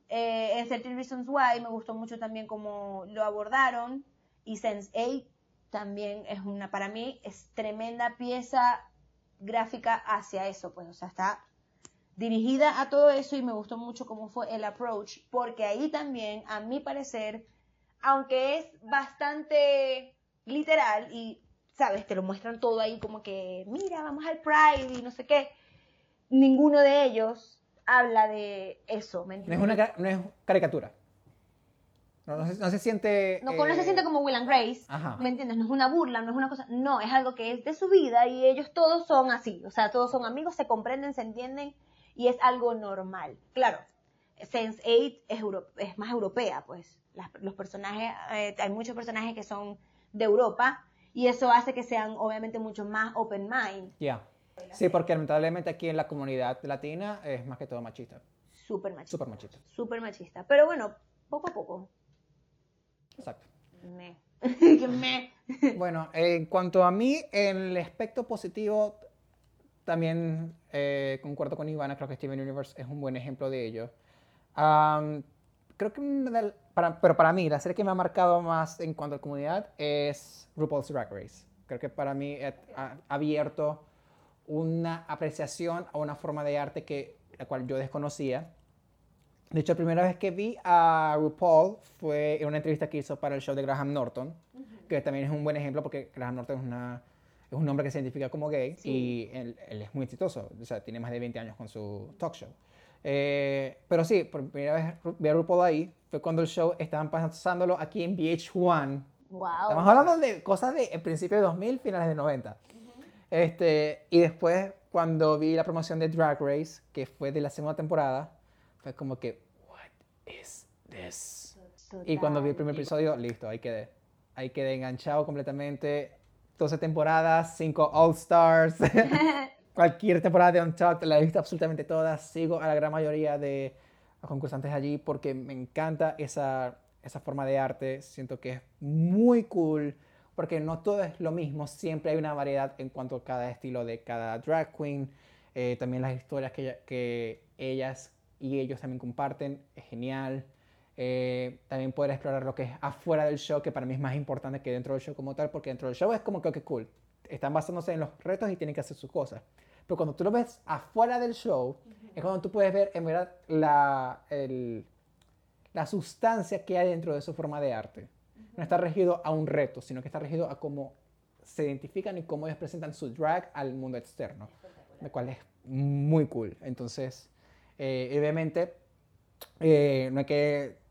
eh, en 13 Reasons Why me gustó mucho también cómo lo abordaron y Sense8 también es una, para mí, es tremenda pieza gráfica hacia eso, pues, o sea, está dirigida a todo eso y me gustó mucho cómo fue el approach, porque ahí también, a mi parecer, aunque es bastante literal y, sabes, te lo muestran todo ahí como que, mira, vamos al Pride y no sé qué, ninguno de ellos habla de eso, ¿me No es entiendes? una no es caricatura. No, no se, no se siente. No, no se eh, siente como Will and Grace, Ajá. ¿me entiendes? No es una burla, no es una cosa, no, es algo que es de su vida y ellos todos son así, o sea, todos son amigos, se comprenden, se entienden y es algo normal. Claro, Sense8 es, euro- es más europea, pues, Las- los personajes, eh, hay muchos personajes que son de Europa y eso hace que sean obviamente mucho más open mind, Ya. Sí, porque lamentablemente aquí en la comunidad latina es más que todo machista. súper machista, Súper machista. súper machista, pero bueno, poco a poco. Exacto. Me. <laughs> Que me. Bueno, en cuanto a mí, en el aspecto positivo, también eh, concuerdo con Ivana, creo que Steven Universe es un buen ejemplo de ello. Am, creo que, para, pero para mí, la serie que me ha marcado más en cuanto a comunidad es RuPaul's Drag Race. Creo que para mí ha, abierto una apreciación a una forma de arte que, la cual yo desconocía. De hecho, la primera vez que vi a RuPaul fue en una entrevista que hizo para el show de Graham Norton, que también es un buen ejemplo porque Graham Norton es, una, es un hombre que se identifica como gay y él, él, es muy exitoso, o sea, tiene más de 20 años con su talk show. Eh, pero sí, por primera vez vi a RuPaul ahí, fue cuando el show estaban pasándolo aquí en VH1. Wow. Estamos hablando de cosas de principio de 2000, finales de 90. este, y después, cuando vi la promoción de Drag Race, que fue de la segunda temporada, fue como que, what is this? Y cuando vi el primer episodio, listo, ahí quedé. Ahí quedé enganchado completamente. 12 temporadas, 5 All Stars. <laughs> Cualquier temporada de Untucked la he visto absolutamente todas. Sigo a la gran mayoría de los concursantes allí porque me encanta esa, esa forma de arte. Siento que es muy cool porque no todo es lo mismo. Siempre hay una variedad en cuanto a cada estilo de cada drag queen. Eh, también las historias que, ellas y ellos también comparten. Es genial. Eh, también poder explorar lo que es afuera del show, que para mí es más importante que dentro del show como tal, porque dentro del show es como que, que cool. Están basándose en los retos y tienen que hacer sus cosas. Pero cuando tú lo ves afuera del show, es cuando tú puedes ver en verdad la, el, la sustancia que hay dentro de su forma de arte. No está regido a un reto, sino que está regido a cómo se identifican y cómo ellos presentan su drag al mundo externo, lo cual es muy cool. Entonces, eh, obviamente, eh, no hay que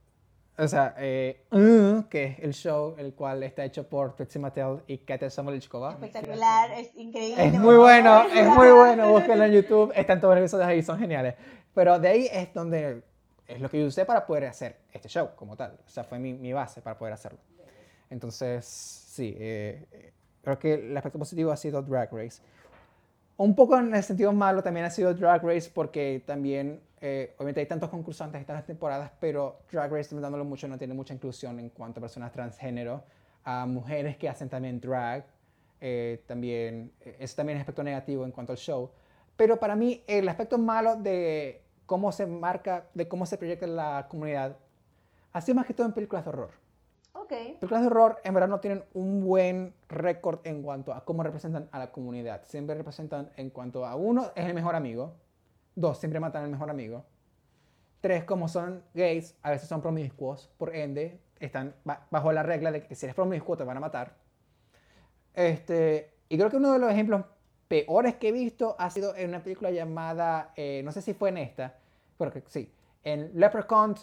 o sea, eh, uh, que es el show, el cual está hecho por Trixie Mattel y Katia Samolichkova. Espectacular, es increíble. Es muy bueno, <laughs> es muy bueno, búsquenlo en YouTube, están todos los episodios ahí, son geniales. Pero de ahí es donde, es lo que yo usé para poder hacer este show como tal. O sea, fue mi, mi base para poder hacerlo. Entonces, sí, eh, creo que el aspecto positivo ha sido Drag Race. Un poco en el sentido malo también ha sido Drag Race porque también eh, obviamente hay tantos concursantes en estas temporadas, pero Drag Race, dándolo mucho, no tiene mucha inclusión en cuanto a personas transgénero, a mujeres que hacen también drag, eh, también, eh, eso también es aspecto negativo en cuanto al show. Pero para mí, el aspecto malo de cómo se marca, de cómo se proyecta la comunidad, ha sido más que todo en películas de horror. Okay. Películas de horror en verdad no tienen un buen récord en cuanto a cómo representan a la comunidad. Siempre representan en cuanto a uno es el mejor amigo, Dos, siempre matan al mejor amigo. Tres, como son gays, a veces son promiscuos, por ende, están bajo la regla de que si eres promiscuo te van a matar. Este, y creo que uno de los ejemplos peores que he visto ha sido en una película llamada, eh, no sé si fue en esta, pero que sí, en Leprechaun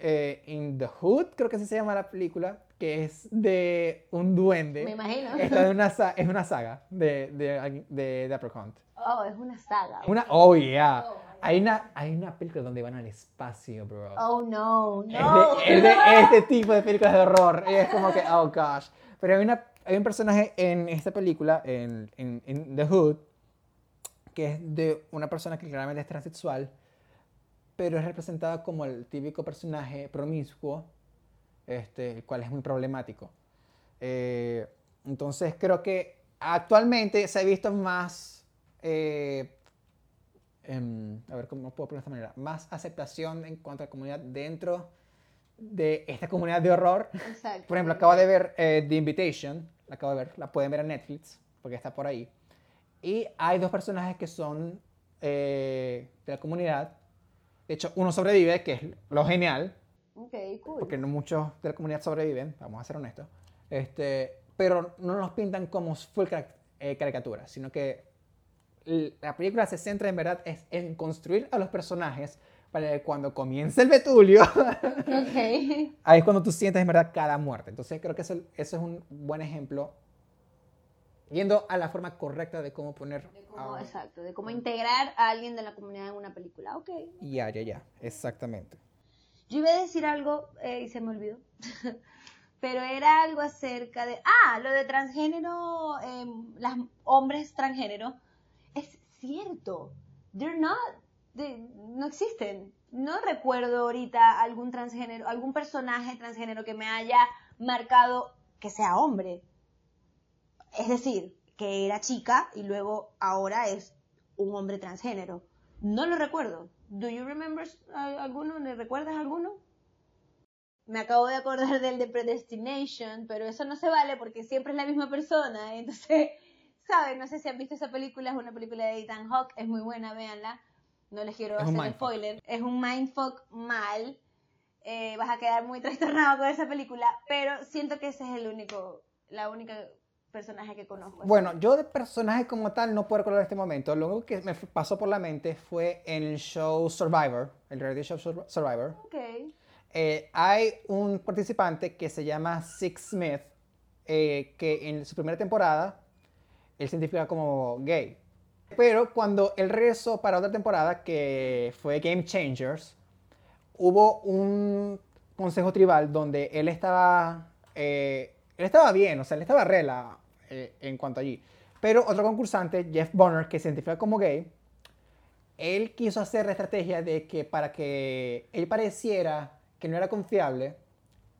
eh, in the Hood, creo que así se llama la película, que es de un duende. Me imagino. Esta es una, <laughs> es una saga de, de, de Leprechaun. Oh, es una saga. Una, oh, yeah. Oh, hay una, hay una película donde van al espacio, bro. Oh, no, no. Es de, <laughs> este tipo de películas de horror. es como que, oh, gosh. Pero hay, una, hay un personaje en esta película, en, en, The Hood, que es de una persona que claramente es transexual, pero es representada como el típico personaje promiscuo, este, el cual es muy problemático. Eh, entonces creo que actualmente se ha visto más eh, em, a ver cómo puedo poner de esta manera, más aceptación en cuanto a la comunidad dentro de esta comunidad de horror. Por ejemplo, acabo de ver eh, The Invitation, la acabo de ver, la pueden ver en Netflix, porque está por ahí. Y hay dos personajes que son eh, de la comunidad. De hecho, uno sobrevive, que es lo genial. Okay, cool. Porque no muchos de la comunidad sobreviven, vamos a ser honestos. Este, pero no nos pintan como full caricatura, sino que la película se centra en verdad es en construir a los personajes para que cuando comience el Betulio, okay. <laughs> ahí es cuando tú sientes en verdad cada muerte. Entonces creo que eso, eso es un buen ejemplo, yendo a la forma correcta de cómo poner... Exacto, de cómo integrar a alguien de la comunidad en una película, ok. Ya, ya, ya, exactamente. Yo iba a decir algo eh, y se me olvidó. <laughs> pero era algo acerca de, ah, lo de transgénero, eh, las hombres transgénero es cierto. They're not, no existen. No recuerdo ahorita algún transgénero, algún personaje transgénero que me haya marcado que sea hombre. Es decir, que era chica y luego ahora es un hombre transgénero. No lo recuerdo. Do you remember alguno? ¿Le recuerdas alguno? Me acabo de acordar del de Predestination, pero eso no se vale porque siempre es la misma persona. <laughs> Entonces, ¿saben? No sé si han visto esa película, es una película de Ethan Hawke, es muy buena, véanla. No les quiero hacer spoiler. Es un mindfuck mal. eh, vas a quedar muy trastornado con esa película, pero siento que ese es el único, la única personaje que conozco. Bueno, yo de personaje como tal no puedo recordar en este momento. Lo único que me pasó por la mente fue en el show Survivor, el reality show Survivor. Ok. Eh, hay un participante que se llama Six Smith, eh, que en su primera temporada él se identifica como gay. Pero cuando él regresó para otra temporada, que fue Game Changers, hubo un consejo tribal donde él estaba, eh, él estaba bien, o sea, él estaba rela eh, en cuanto allí. Pero otro concursante, Jeff Bonner, que se identifica como gay, él quiso hacer la estrategia de que para que él pareciera que no era confiable,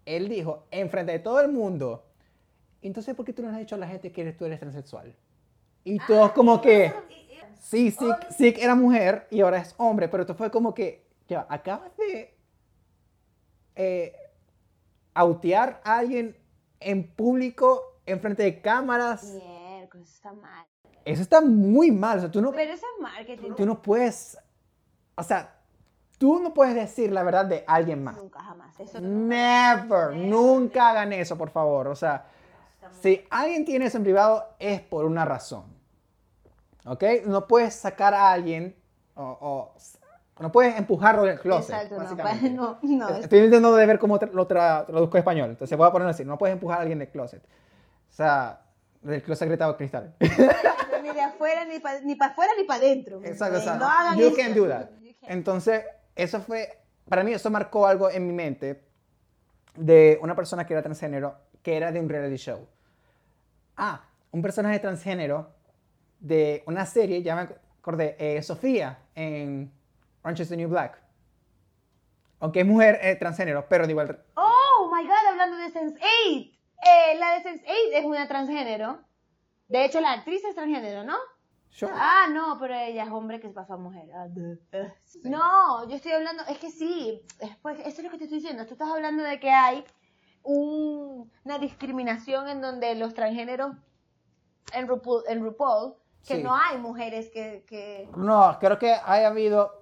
él dijo, enfrente de todo el mundo, entonces, ¿por qué tú no le has dicho a la gente que tú eres transexual? Y todos como que, sí, sí, era mujer y ahora es hombre, pero esto fue como que, ya, acabas de eh, autear a alguien en público, enfrente de cámaras. Mierda, eso está mal. Eso está muy mal. O sea, tú no, pero eso es marketing. Tú no puedes, o sea, Tú no puedes decir la verdad de alguien más. Nunca, jamás. Never. Nunca hagan eso, por favor. O sea, si alguien tiene eso en privado, es por una razón. ¿Ok? No puedes sacar a alguien o, no puedes empujarlo del closet. Exacto, básicamente. <laughs> no, no, Estoy intentando de ver cómo lo traduzco en español. Entonces voy a poner así. No puedes empujar a alguien del closet. O sea, del closet gritado cristal. <laughs> ni de afuera, ni para ni afuera, ni para adentro. Exacto, exacto. No hagan you Can do that. Entonces, eso fue, para mí eso marcó algo en mi mente de una persona que era transgénero, que era de un reality show. Ah, un personaje transgénero de una serie, ya me acordé, eh, Sofía en Orange is the New Black. Aunque es mujer eh, transgénero, pero de igual. Oh my god, hablando de Sense8. Eh, la de Sense8 es una transgénero. De hecho, la actriz es transgénero, ¿no? Ah, no, pero ella es hombre que se pasó a mujer. Ah, no, yo estoy hablando, es que sí, después, eso es lo que te estoy diciendo. Tú estás hablando de que hay una discriminación en donde los transgéneros en RuPaul, en RuPaul que no hay mujeres que, No, creo que ha habido...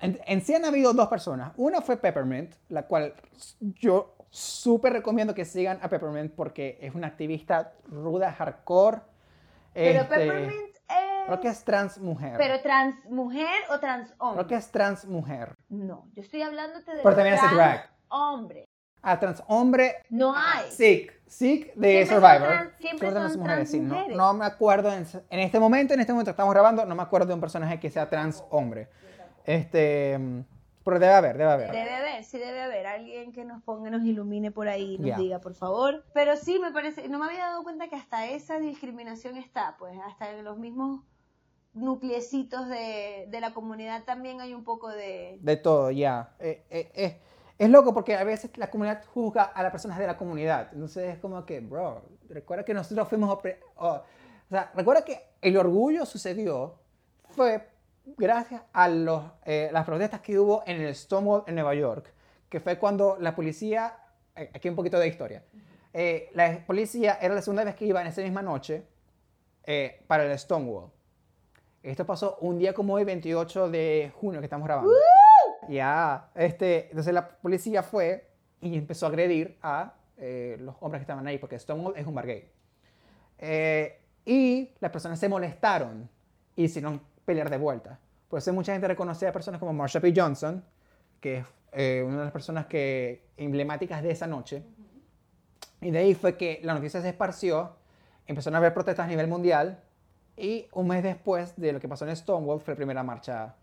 En, en, sí han habido dos personas. Una fue Peppermint, la cual yo súper recomiendo que sigan a Peppermint porque es una activista ruda, hardcore. Pero este, Peppermint Creo que es trans mujer. ¿Pero trans mujer o trans hombre? Creo que es trans mujer. No, yo estoy hablándote de Pero también trans drag. hombre. Ah, trans hombre. No hay. Sick. Sick de Survivor. siempre son trans mujeres, sí. No, no, me acuerdo en, este momento, en este momento que estamos grabando, no me acuerdo de un personaje que sea trans hombre. Este. Pero debe haber, debe haber. Debe haber, sí debe haber. Alguien que nos ponga, nos ilumine por ahí, nos diga, por favor. Pero sí, me parece, no me había dado cuenta que hasta esa discriminación está, pues, hasta en los mismos nuclecitos de, de la comunidad también hay un poco de... De todo, ya. Eh, eh, eh, es loco porque a veces la comunidad juzga a las personas de la comunidad. Entonces es como que, bro, recuerda que nosotros fuimos... o sea, recuerda que el orgullo sucedió fue gracias a los, las protestas que hubo en el Stonewall en Nueva York, que fue cuando la policía, aquí un poquito de historia, la policía era la segunda vez que iba en esa misma noche para el Stonewall. Esto pasó un día como hoy, 28 de junio, que estamos grabando. Ya, este, entonces la policía fue y empezó a agredir a eh, los hombres que estaban ahí, porque Stonewall es un bar gay. Eh, y las personas se molestaron y hicieron pelear de vuelta. Por eso mucha gente reconoce a personas como Marsha P. Johnson, que es eh, una de las personas que, emblemáticas de esa noche. Y de ahí fue que la noticia se esparció, empezaron a haber protestas a nivel mundial y un mes después de lo que pasó en Stonewall fue la primera marcha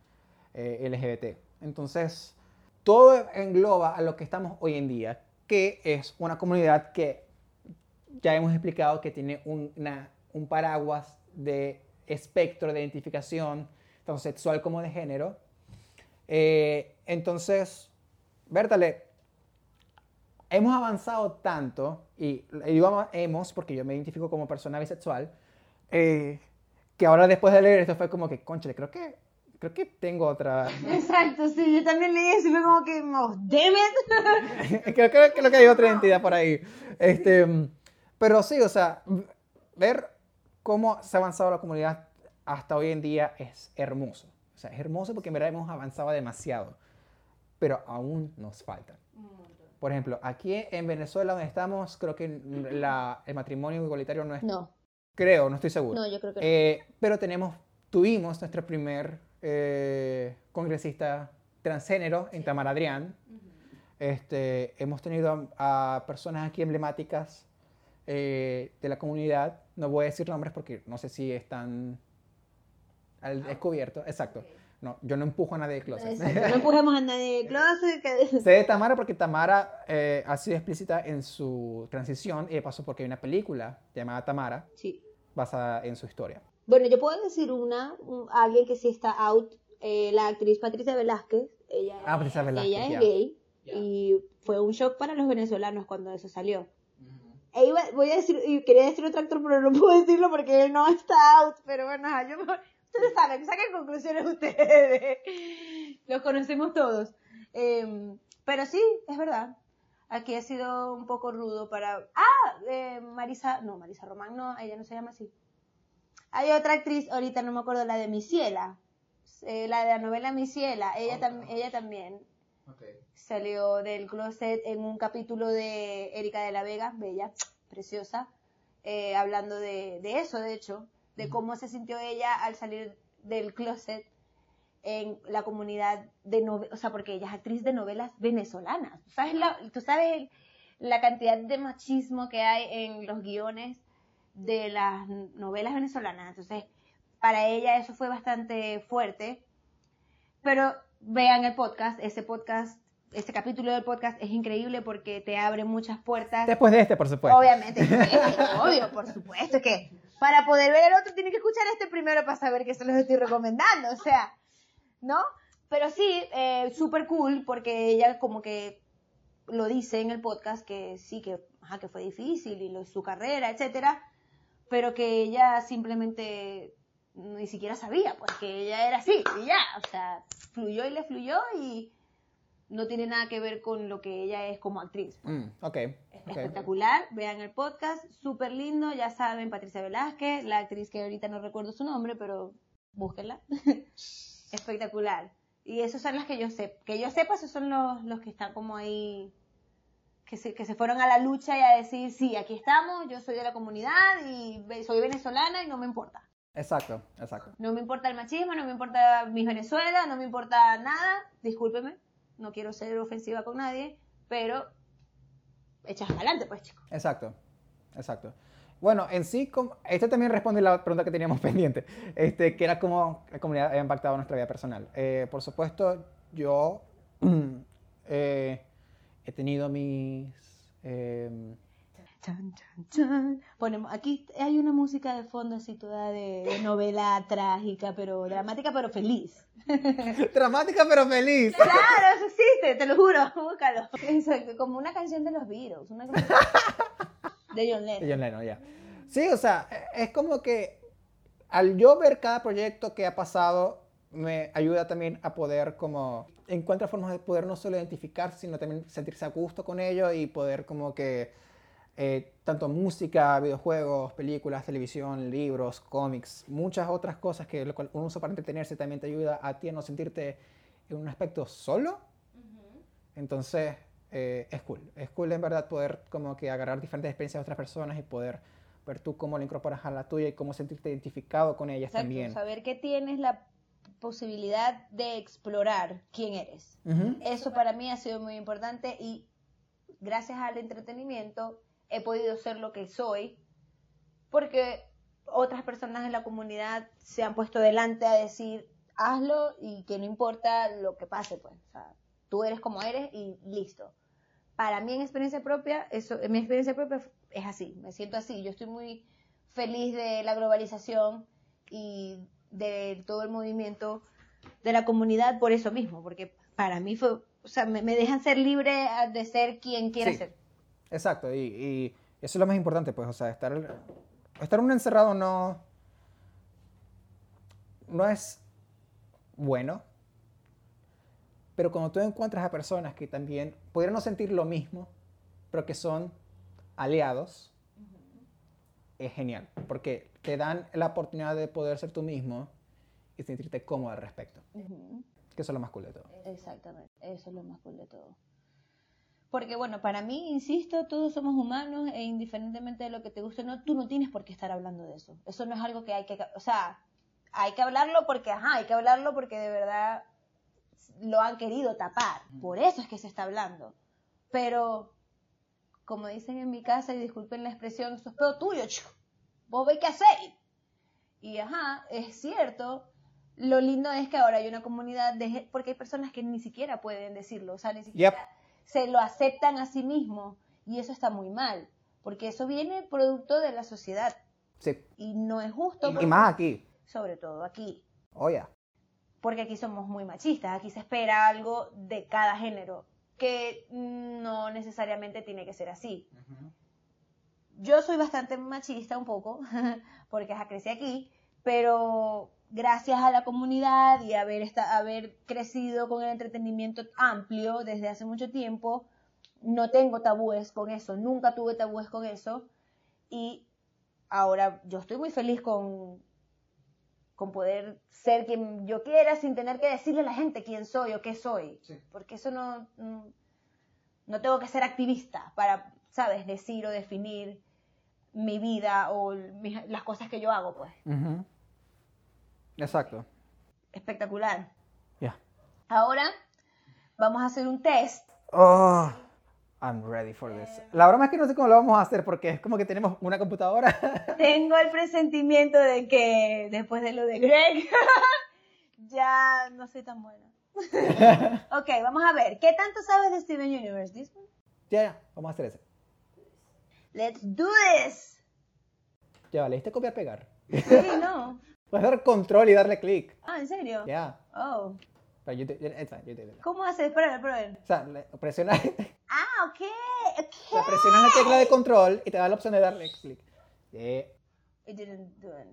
eh, LGBT. Entonces, todo engloba a lo que estamos hoy en día, que es una comunidad que ya hemos explicado que tiene un paraguas de espectro de identificación, tanto sexual como de género. Eh, entonces, Bertale, hemos avanzado tanto, y digo hemos porque yo me identifico como persona bisexual, eh, que ahora después de leer esto fue como que, conchale, creo que creo que tengo otra. Exacto, sí, yo también leí eso y fue como que, oh, damn it. <laughs> creo, que que hay otra identidad por ahí. Este, pero sí, o sea, ver cómo se ha avanzado la comunidad hasta hoy en día es hermoso. O sea, es hermoso porque en verdad hemos avanzado demasiado. pero aún nos faltan. Por ejemplo, aquí en Venezuela donde estamos, creo que la- el matrimonio igualitario no es... No, Creo, no estoy seguro. no, yo creo que no. Eh, pero tenemos, tuvimos nuestro primer eh, congresista transgénero en Tamar Adrián. Este, hemos tenido a, a personas aquí emblemáticas eh, de la comunidad. No voy a decir nombres porque no sé si están al descubierto. Exacto. No, yo no empujo a nadie de closet. Exacto, <laughs> No empujemos a nadie de closet. que- <laughs> Sé de Tamara porque Tamara eh, ha sido explícita en su transición y de paso porque hay una película llamada Tamara Sí. basada en su historia. Bueno, yo puedo decir una, un- alguien que sí está out, eh, la actriz Patricia Velázquez. Ella, Ah, Patricia Velázquez, ella es gay y fue un shock para los venezolanos cuando eso salió. E iba- voy a decir, y quería decir otro actor, pero no puedo decirlo porque él no está out. Pero bueno, yo, ustedes saben, saquen conclusiones ustedes. Los conocemos todos. Eh, pero sí, es verdad. Aquí ha sido un poco rudo para... Ah, eh, Marisa... No, Marisa Román no, ella no se llama así. Hay otra actriz, ahorita no me acuerdo, la de Misiela. Eh, la de la novela Misiela. Ella, tam- ella también salió del closet en un capítulo de Erika de la Vega, bella, <tsk> preciosa, eh, hablando de, de eso, de hecho, de cómo se sintió ella al salir del closet en la comunidad de novelas, o sea, porque ella es actriz de novelas venezolanas. ¿Tú sabes, la, tú sabes la cantidad de machismo que hay en los guiones de las novelas venezolanas. Entonces, para ella eso fue bastante fuerte. Pero vean el podcast, ese podcast, este capítulo del podcast es increíble porque te abre muchas puertas. Después de este, por supuesto. Obviamente, obvio, por supuesto que para poder ver el otro tienen que escuchar este primero para saber que se los estoy recomendando, o sea, ¿no? Pero sí, eh, súper cool porque ella como que lo dice en el podcast que sí, que, ajá, que fue difícil y lo, su carrera, etcétera, pero que ella simplemente ni siquiera sabía, pues que ella era así y ya, o sea, fluyó y le fluyó y no tiene nada que ver con lo que ella es como actriz. Mm, ok. ok. Espectacular, vean el podcast, súper lindo, ya saben, Patricia Velázquez, la actriz que ahorita no recuerdo su nombre, pero búsquenla. <laughs> Espectacular. Y esos son las que yo sé, que yo sepa, esos son los, los que están como ahí, que se, que se fueron a la lucha y a decir, sí, aquí estamos, yo soy de la comunidad y soy venezolana y no me importa. Exacto, exacto. No me importa el machismo, no me importa mi Venezuela, no me importa nada, discúlpeme, no quiero ser ofensiva con nadie, pero echas adelante, pues, chicos. Exacto, exacto. Bueno, en sí, como- este también responde la pregunta que teníamos <laughs> pendiente, este, que era cómo la comunidad ha impactado nuestra vida personal. Eh, por supuesto, yo <clears throat> eh, he tenido mis... em, Chan, chan, chan. Ponemos, aquí hay una música de fondo así toda de, de novela trágica, pero dramática, pero feliz. <laughs> Dramática pero feliz. Claro, eso existe, te lo juro, <laughs> búscalo. Exacto, como una canción de los Beatles, una canción <laughs> de John De Lennon. John Lennon, ya. Sí, o sea, es como que al yo ver cada proyecto que ha pasado, me ayuda también a poder como encuentra formas de poder no solo identificarse, sino también sentirse a gusto con ello y poder como que eh, tanto música, videojuegos, películas, televisión, libros, cómics, muchas otras cosas que lo cual uno usa para entretenerse también te ayuda a ti a no sentirte en un aspecto solo. Entonces, eh, es cool. Es cool en verdad poder como que agarrar diferentes experiencias de otras personas y poder ver tú cómo lo incorporas a la tuya y cómo sentirte identificado con ellas Exacto, también. saber que tienes la posibilidad de explorar quién eres. Ujú. Eso para mí ha sido muy importante y gracias al entretenimiento he podido ser lo que soy porque otras personas en la comunidad se han puesto delante a decir hazlo y que no importa lo que pase, pues, o sea, tú eres como eres y listo. Para mí en experiencia propia, eso, en mi experiencia propia es así, me siento así, yo estoy muy feliz de la globalización y de todo el movimiento de la comunidad por eso mismo, porque para mí fue, o sea, me, me dejan ser libre de ser quien quiera Sí. ser. Exacto, y, y eso es lo más importante, pues, o sea, estar, estar uno encerrado no, no es bueno, pero cuando tú encuentras a personas que también pudieran no sentir lo mismo, pero que son aliados, es genial, porque te dan la oportunidad de poder ser tú mismo y sentirte cómodo al respecto, que eso es lo más cool de todo. Exactamente. Eso es lo más cool de todo. Porque bueno, para mí, insisto, todos somos humanos e indiferentemente de lo que te guste, no, tú no tienes por qué estar hablando de eso. Eso no es algo que hay que, o sea, hay que hablarlo porque, ajá, hay que hablarlo porque de verdad lo han querido tapar. Por eso es que se está hablando. Pero, como dicen en mi casa, y disculpen la expresión, eso es pedo tuyo, chico. Vos veis qué hacer. Y ajá, es cierto. Lo lindo es que ahora hay una comunidad de porque hay personas que ni siquiera pueden decirlo, o sea, ni siquiera Yep. Se lo aceptan a sí mismos y eso está muy mal, porque eso viene producto de la sociedad Sí. y no es justo, Y porque- más aquí. sobre todo aquí, Oh, yeah. porque aquí somos muy machistas, aquí se espera algo de cada género, que no necesariamente tiene que ser así. Yo soy bastante machista un poco, <laughs> porque crecí aquí, pero gracias a la comunidad y haber, esta- haber crecido con el entretenimiento amplio desde hace mucho tiempo, no tengo tabúes con eso, nunca tuve tabúes con eso y ahora yo estoy muy feliz con, con poder ser quien yo quiera sin tener que decirle a la gente quién soy o qué soy, Sí. porque eso no, no, tengo que ser activista para, ¿sabes?, decir o definir mi vida o mis- las cosas que yo hago, pues. Ujú. Exacto. Espectacular. Ya. Ahora vamos a hacer un test. Oh, I'm ready for this. La broma es que no sé cómo lo vamos a hacer porque es como que tenemos una computadora. <laughs> Tengo el presentimiento de que después de lo de Greg, <laughs> ya no soy tan buena. <laughs> ok, vamos a ver. ¿Qué tanto sabes de Steven Universe? Ya, ya, vamos a hacer ese. Let's do this. Ya, ¿le diste copiar pegar? Sí, no. Puedes dar control y darle clic. Ah, ¿en serio? Ya. Oh. Pero yo te, it's fine, yo te- ¿Cómo haces? Espera, espera. O sea, presionas, <laughs> Ah, ok. o sea, presionas la tecla de control y te da la opción de darle clic. Yeah. It didn't do it.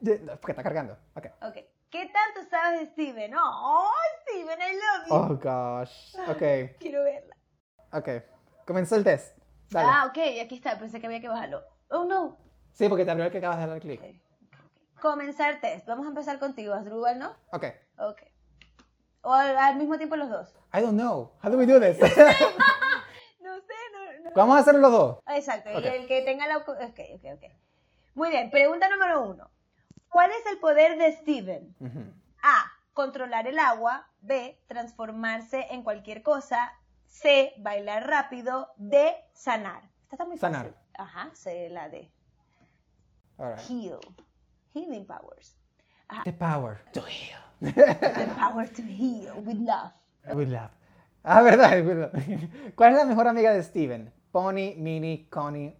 Yeah, no, Porque está cargando. Ok. Ok. ¿Qué tanto sabes de Steven? Oh, Steven, I love you. Oh gosh. Ok. <laughs> Quiero verla. Ok. Comenzó el test. Dale. Ah, ok, aquí está. Pensé que había que bajarlo. Oh, no. Sí, porque te abrió el que acabas de dar clic. Ok, ok, ok. Comenzar test. Vamos a empezar contigo, Asdrúbal, ¿no? Ok. Ok. O al, al mismo tiempo los dos. I don't know. How do we do this? <laughs> No sé, no, no. Vamos a hacer los dos. Exacto, y el que tenga la... Ok, ok, ok. Muy bien, pregunta número uno. ¿Cuál es el poder de Steven? A. Controlar el agua. B. Transformarse en cualquier cosa. C. Bailar rápido. D. Sanar. Esta está muy fácil. Sanar. Ajá, C, la D. All right. Heal. Healing powers. The power to heal. <laughs> The power to heal with love. With love. Ah, verdad, verdad. <laughs> ¿Cuál es la mejor amiga de Steven? Pony, Minnie, Connie.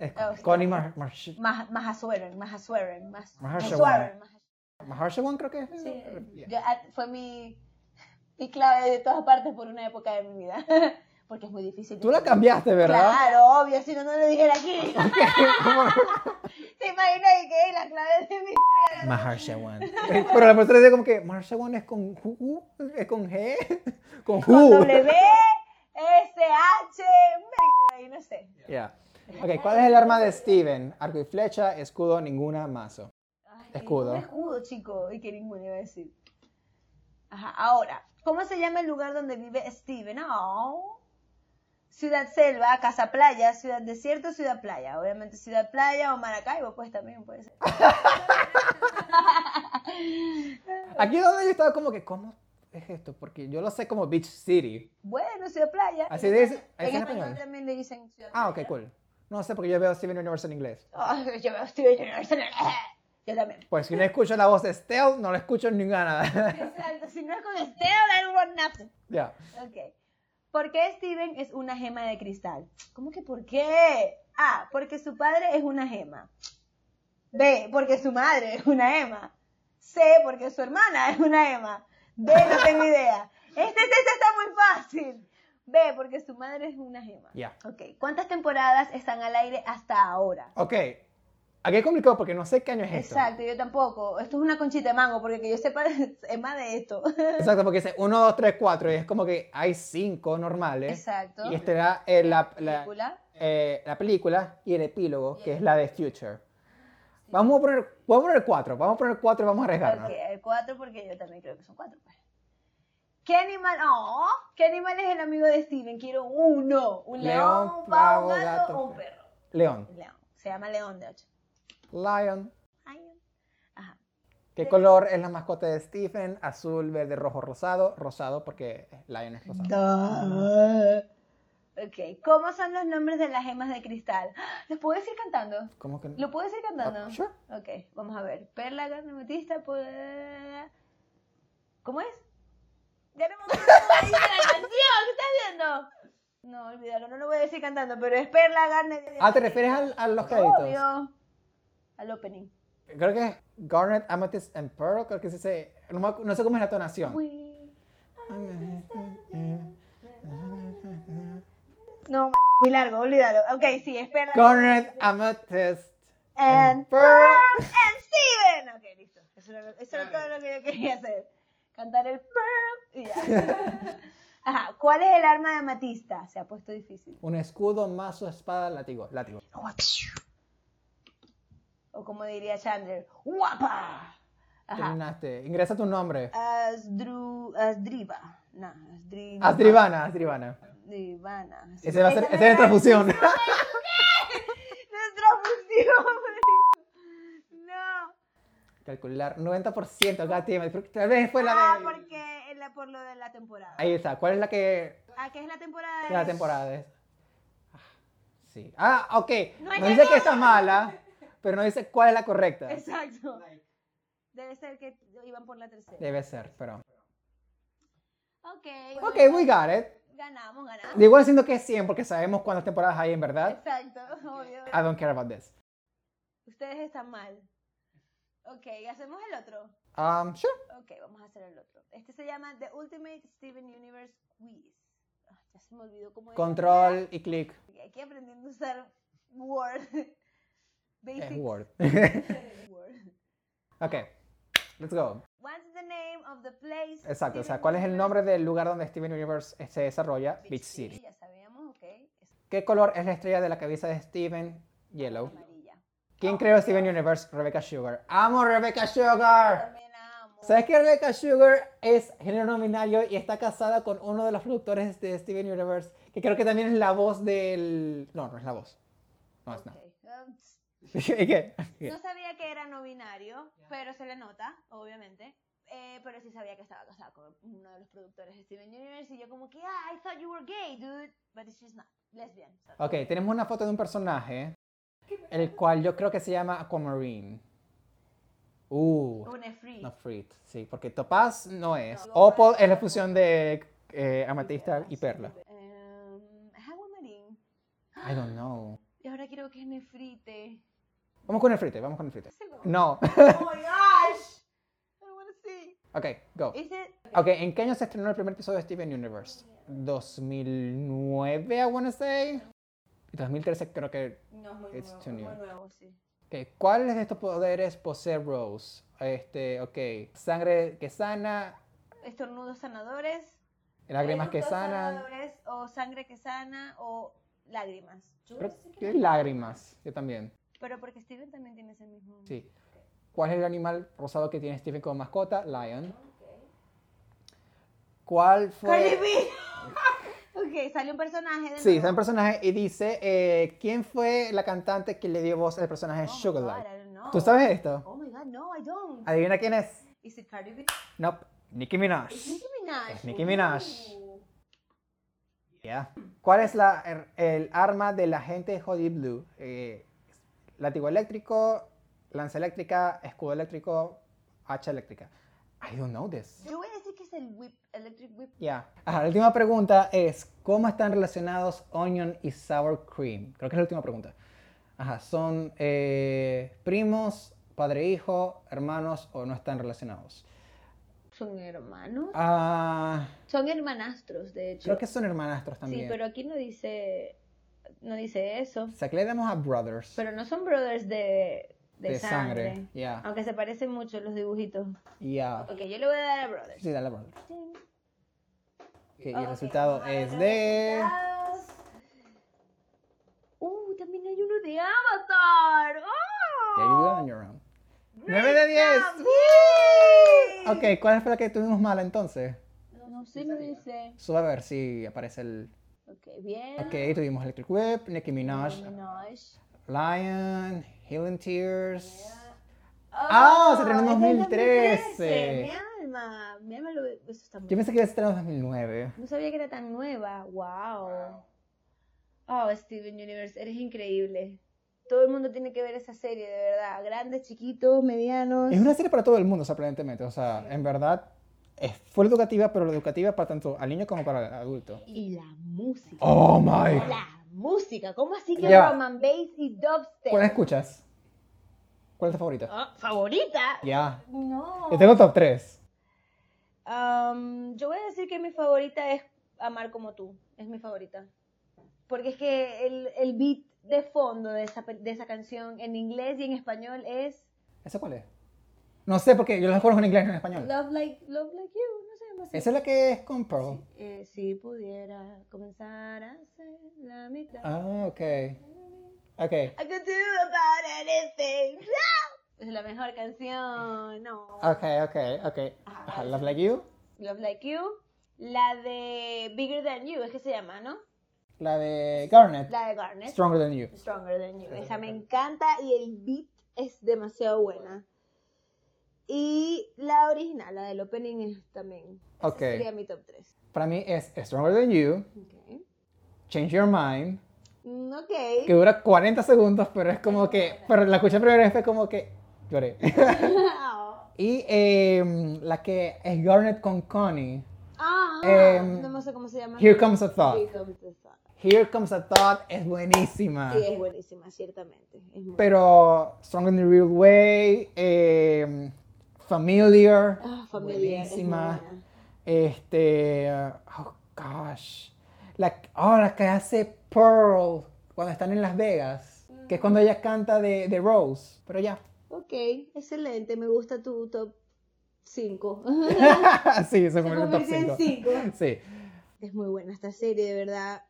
eh, Oh. Connie Mar Mar Mah- Mahasueren, Mahasueren, Mas- Mahashowan. Mahasueren, Mahas- Maharshawan, creo que es. Sí, Yeah. yo- ah, fue mi, mi clave de todas partes por una época de mi vida. <laughs> Porque es muy difícil. Tú la cambiaste, ¿verdad? Claro, obvio, si no, no lo dijera aquí. <laughs> <laughs> ¿Te imaginas que la clave de mi vida? Maharshawan. Pero la persona dice como que Maharshawan es con Hu, es con G, <laughs> con Con Hu. W, S, H, y no sé. Yeah. Ok, ¿cuál es el arma de Steven? Arco y flecha, escudo, ninguna, mazo. Ay, Escudo. escudo, chico. Y que ninguno iba a decir. Ajá, ahora, ¿cómo se llama el lugar donde vive Steven? Oh. Ciudad Selva, Casa Playa, Ciudad Desierto, Ciudad Playa. Obviamente Ciudad Playa o Maracaibo, pues también puede ser. <laughs> Aquí es donde yo estaba como que, ¿cómo es esto? Porque yo lo sé como Beach City. Bueno, Ciudad Playa. Así dice- En ¿ahí está en español español? también le dicen Ciudad Ah, ok, cool. No sé, porque yo veo Steven Universe en inglés. Ay, yo veo Steven Universe. <laughs> Yo también. Pues si no escucho la voz de Stealth, no la escucho en ninguna nada. Exacto, si no es con Esteo, I don't want nothing. Ya. Ok. ¿Por qué Steven es una gema de cristal? ¿Cómo que por qué? A. Porque su padre es una gema. B. Porque su madre es una gema. C. Porque su hermana es una gema. D. No tengo <laughs> idea. Este test está muy fácil. B. Porque su madre es una gema. Ya. Ok. ¿Cuántas temporadas están al aire hasta ahora? Ok. Aquí es complicado porque no sé qué año es esto. Exacto, yo tampoco. Esto es una conchita de mango, porque que yo sepa <laughs> es más de esto. Exacto, porque dice 1, 2, 3, 4 y es como que hay 5 normales. Exacto. Y esta era eh, la, la, Película. eh, la película y el epílogo, que es la de Future. Vamos a poner, vamos a poner 4, vamos a poner 4 y vamos a arriesgarnos. Ok, el 4 porque yo también creo que son 4. Pues. ¿Qué animal? Oh, ¿Qué animal es el amigo de Steven? Quiero uno. Un león, León, un pavo, gato, gato, o un perro. León. León. Se llama León, de hecho. Lion. Ay, Ajá. ¿Qué color es la mascota de Stephen? Azul, verde, rojo, rosado. Rosado porque Lion es rosado. Ok. ¿Cómo son los nombres de las gemas de cristal? <gasps> ¿Los puedo decir cantando? ¿Cómo que? ¿Lo puedo decir cantando? Ah, sure. Ok, vamos a ver. Perla, carne, ametista, pues... ¿Cómo es? Ya no me acuerdo cómo dice la canción, ¿qué estás viendo? No, olvídalo, no lo voy a decir cantando, pero es perla, carne... Ah, ¿te refieres al- a, los créditos? Obvio. Al opening. Creo que es Garnet, Amethyst and Pearl. Creo que es ese. No, no sé cómo es la tonación. We- No, muy largo, olvídalo. Ok, sí, es perla. Garnet, Amethyst and Pearl. Pearl and Steven. Ok, listo. Eso era, eso era todo lo que yo quería hacer. Cantar el Pearl y ya. <laughs> Ajá. ¿Cuál es el arma de amatista? Se ha puesto difícil. Un escudo, mazo, espada, látigo. Látigo. O como diría Chandler, ¡guapa! Ajá. Terminaste. Ingresa tu nombre. Asdru, Asdriva. No, Asdriva. Asdrivana, Asdrivana. Asdrivana. Ese va a ser, Esa es nuestra fusión. <laughs> Nuestra fusión. No. Calcular 90%. God damn it, porque Tal vez fue la Ah, de. porque es la- por lo de la temporada. Ahí está. ¿Cuál es la que. Ah, ¿qué es la temporada? La Es- temporada es. Ah, Sí. Ah, ok. No dice que- que está mala, pero no dice cuál es la correcta. Exacto. Debe ser que iban por la tercera. Debe ser, pero. Ok. Ok, we got it. Ganamos, ganamos. De igual siendo que es 100 porque sabemos cuántas temporadas hay en verdad. Exacto, obvio. I don't care about this. Ustedes están mal. Ok, ¿hacemos el otro? Um, sure. Ok, vamos a hacer el otro. Este se llama The Ultimate Steven Universe Quiz. Ah, ya se me olvidó cómo era. Control y clic. Aquí aprendiendo a usar Word. Basic Es Word. <laughs> Word. <laughs> ok. Let's go. What's the name of the place? Exacto. O sea, Steven ¿cuál es el nombre del lugar donde Steven Universe se desarrolla? Beach City. Ya sabíamos, ok. ¿Qué color es la estrella de la cabeza de Steven? Yellow. amarilla. ¿Quién creó Steven Universe? Rebecca Sugar. ¡Amo Rebecca Sugar! También la amo. ¿Sabes que Rebecca Sugar es género no binario y está casada con uno de los productores de Steven Universe? Que creo que también es la voz del... No, no es la voz. No, es no. <laughs> Ok. Um, ¿Y qué? No sabía que era no binario, pero se le nota, obviamente. Eh, pero sí sabía que estaba casada con uno de los productores de Steven Universe. Y yo, como que, ah, I thought you were gay, dude. But she's not. Lesbian. so- Ok, tenemos una foto de un personaje, el cual yo creo que se llama Aquamarine. Uh, Un free. no Frit, sí, porque Topaz no es. No. Opal es la fusión de eh, amatista y perla. Um, Aguamarín. I don't know. Y ahora quiero que es nefrite. Vamos con el frite, vamos con el frite. No. <laughs> Oh my gosh! I wanna see. ok, go. Is it? Ok, ¿en qué año se estrenó el primer episodio de Steven Universe? 2009, I wanna say. Y 2013 creo que... No, es muy It's nuevo. too muy new. nuevo, sí. Ok, ¿Cuáles de estos poderes posee Rose? Este, ok. Sangre que sana, Estornudos sanadores. lágrimas que sanan. sanadores, O sangre que sana. O lágrimas. Yo Creo que lágrimas, yo también. Pero porque Steven también tiene ese mismo. Sí. ¿Cuál es el animal rosado que tiene Stephen como mascota? Lion. ¿Cuál fue? Cardi B. <laughs> ok, sale un personaje de Sí, nuevo. está en personaje y dice, eh, ¿quién fue la cantante que le dio voz al personaje Oh my Sugar God, Light? I don't know. ¿Tú sabes esto? Oh my god, no, I don't. ¿Adivina quién es? Is it Cardi B? Nope. Nicki Minaj. Nicki Minaj. Es Nicki Minaj. Ooh. Yeah. ¿Cuál es la, er- el arma del agente Jody Blue? Eh, látigo eléctrico, lanza eléctrica, escudo eléctrico, hacha eléctrica. I don't know this. Yo voy a decir que es el whip, electric whip. Ya. Ajá, la última pregunta es, ¿cómo están relacionados onion y sour cream? Creo que es la última pregunta. Ajá, ¿son eh, primos, padre-hijo, hermanos o no están relacionados? ¿Son hermanos? Ah, Son hermanastros, de hecho. creo que son hermanastros Sí, también. pero aquí no dice, no dice eso. O sea, que le damos a brothers. Pero no son brothers de, de, de sangre. Aunque se parecen mucho los dibujitos. Ya. Ok, yo le voy a dar a brothers. Sí, dale a brothers. Y el resultado es de... Uh, también hay uno de Avatar. ¡Oh! Yeah, you got on your own. Great 9 de 10. job, yay. Ok, ¿cuál fue la que tuvimos mala entonces? No No, sí lo dice. Sube a ver si aparece el... Ok, bien. Ok, tuvimos Electric Whip, Nicki Minaj, Nicki Minaj. Lion, Healing Tears. Ah, se estrenó en es del 2013. Mi alma, mi alma lo eso está muy Yo pensé que iba a estar en 2009. No sabía que era tan nueva. Wow. Oh, Steven Universe, eres increíble. Todo el mundo tiene que ver esa serie, de verdad. Grandes, chiquitos, medianos. Es una serie para todo el mundo, sorprendentemente. O sea, en verdad, es full educativa, pero la educativa para tanto al niño como para el adulto. Y la música. Oh my. La música. ¿Cómo así que Ya. Roman Bass y Dubstep? ¿Cuál escuchas? ¿Cuál es tu favorita? Ah, ¿Favorita? Ya. No. Yo tengo top 3. Am, yo voy a decir que mi favorita es Amar como tú. Es mi favorita. Porque es que el, el beat de fondo de esa, de esa canción en inglés y en español es ¿Esa cuál es? No sé, porque yo las conozco en inglés y en español. Love Like, Love like You. No llama así. Esa es la que es con Pearl. Eh, si pudiera comenzar a hacer la mitad. Ah, ok. Ok. I could do about anything. No. Es la mejor canción. No. Ok, ok, ok. Ajá, Love Like You. Love Like You. La de Bigger Than You, es que se llama, ¿no? La de Garnet. La de Garnet. Stronger Than You. Stronger Than You. Esa me encanta y el beat es demasiado buena. Y la original, la del opening es también. Esa Ok. sería mi top 3. Para mí es Stronger Than You, Ok. Change Your Mind, Mm, ok. que dura 40 segundos, pero es como que. Pero la escuché primera vez fue como que lloré. <laughs> y em, la que es Garnet con Connie, ah, Em, no sé cómo se llama. Here Comes a Thought. Here Comes a Thought. Here Comes a Thought es buenísima. Sí, es buenísima, ciertamente. Es Pero Strong in the Real Way, em, Familiar, Ah, familiar, es muy buenísima. buena. Este, oh gosh, la, oh, la que hace Pearl cuando están en Las Vegas, que es cuando ella canta de, de Rose, pero ya. Ok, excelente. Me gusta tu top 5. <laughs> <laughs> sí, se convirtió en top convirtió en 5. cinco. Sí, Es muy buena esta serie, de verdad.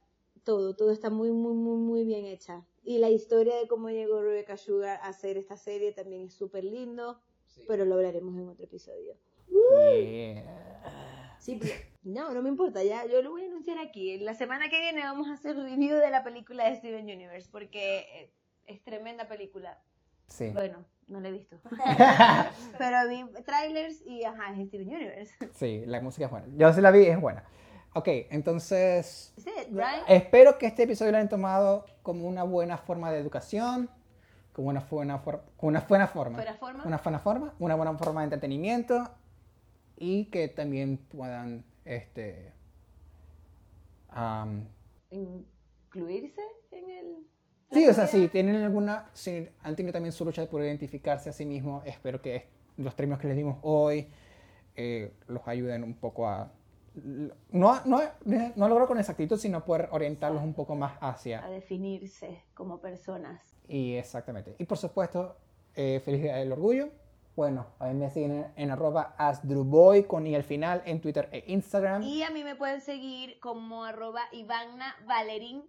Todo, todo está muy, muy, muy, muy bien hecha. Y la historia de cómo llegó Rebecca Sugar a hacer esta serie también es súper lindo. Pero lo hablaremos en otro episodio. Yeah. Sí, pero- no, no me importa, ya yo lo voy a anunciar aquí. La semana que viene vamos a hacer review de la película de Steven Universe, porque eh, es tremenda película. Sí. Bueno, no la he visto. <laughs> pero vi trailers y ajá, es Steven Universe. Sí, la música es buena. Yo sí la vi, es buena. Ok, entonces it, right? espero que este episodio lo hayan tomado como una buena forma de educación, como una buena, como una buena forma. Una buena forma, una buena forma de entretenimiento y que también puedan, este, am, ¿Incluirse en el...? sí, o sea, si tienen alguna, si han tenido también su lucha por identificarse a sí mismos, espero que los términos que les dimos hoy eh, los ayuden un poco a, no, no, no logro con exactitud, sino poder orientarlos un poco más hacia A definirse como personas. Y exactamente. Y por supuesto, eh, feliz día del orgullo. Bueno, a mí me siguen en, en arroba asdruboy con i al final en Twitter e Instagram. Y a mí me pueden seguir como arroba Ivana Valerín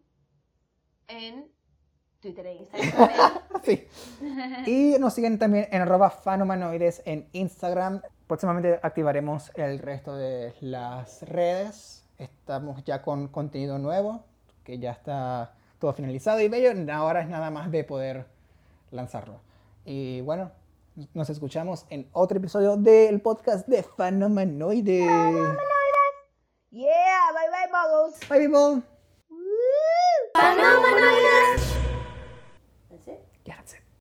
en Twitter e Instagram. <laughs> Sí. Y nos siguen también en arroba fanomanoides en Instagram. Próximamente activaremos el resto de las redes. Estamos ya con contenido nuevo, que ya está todo finalizado y bello. Ahora es nada más de poder lanzarlo. Y bueno, nos escuchamos en otro episodio del podcast de Fanomanoides. yeah, bye bye, muggles. Bye people. Woo!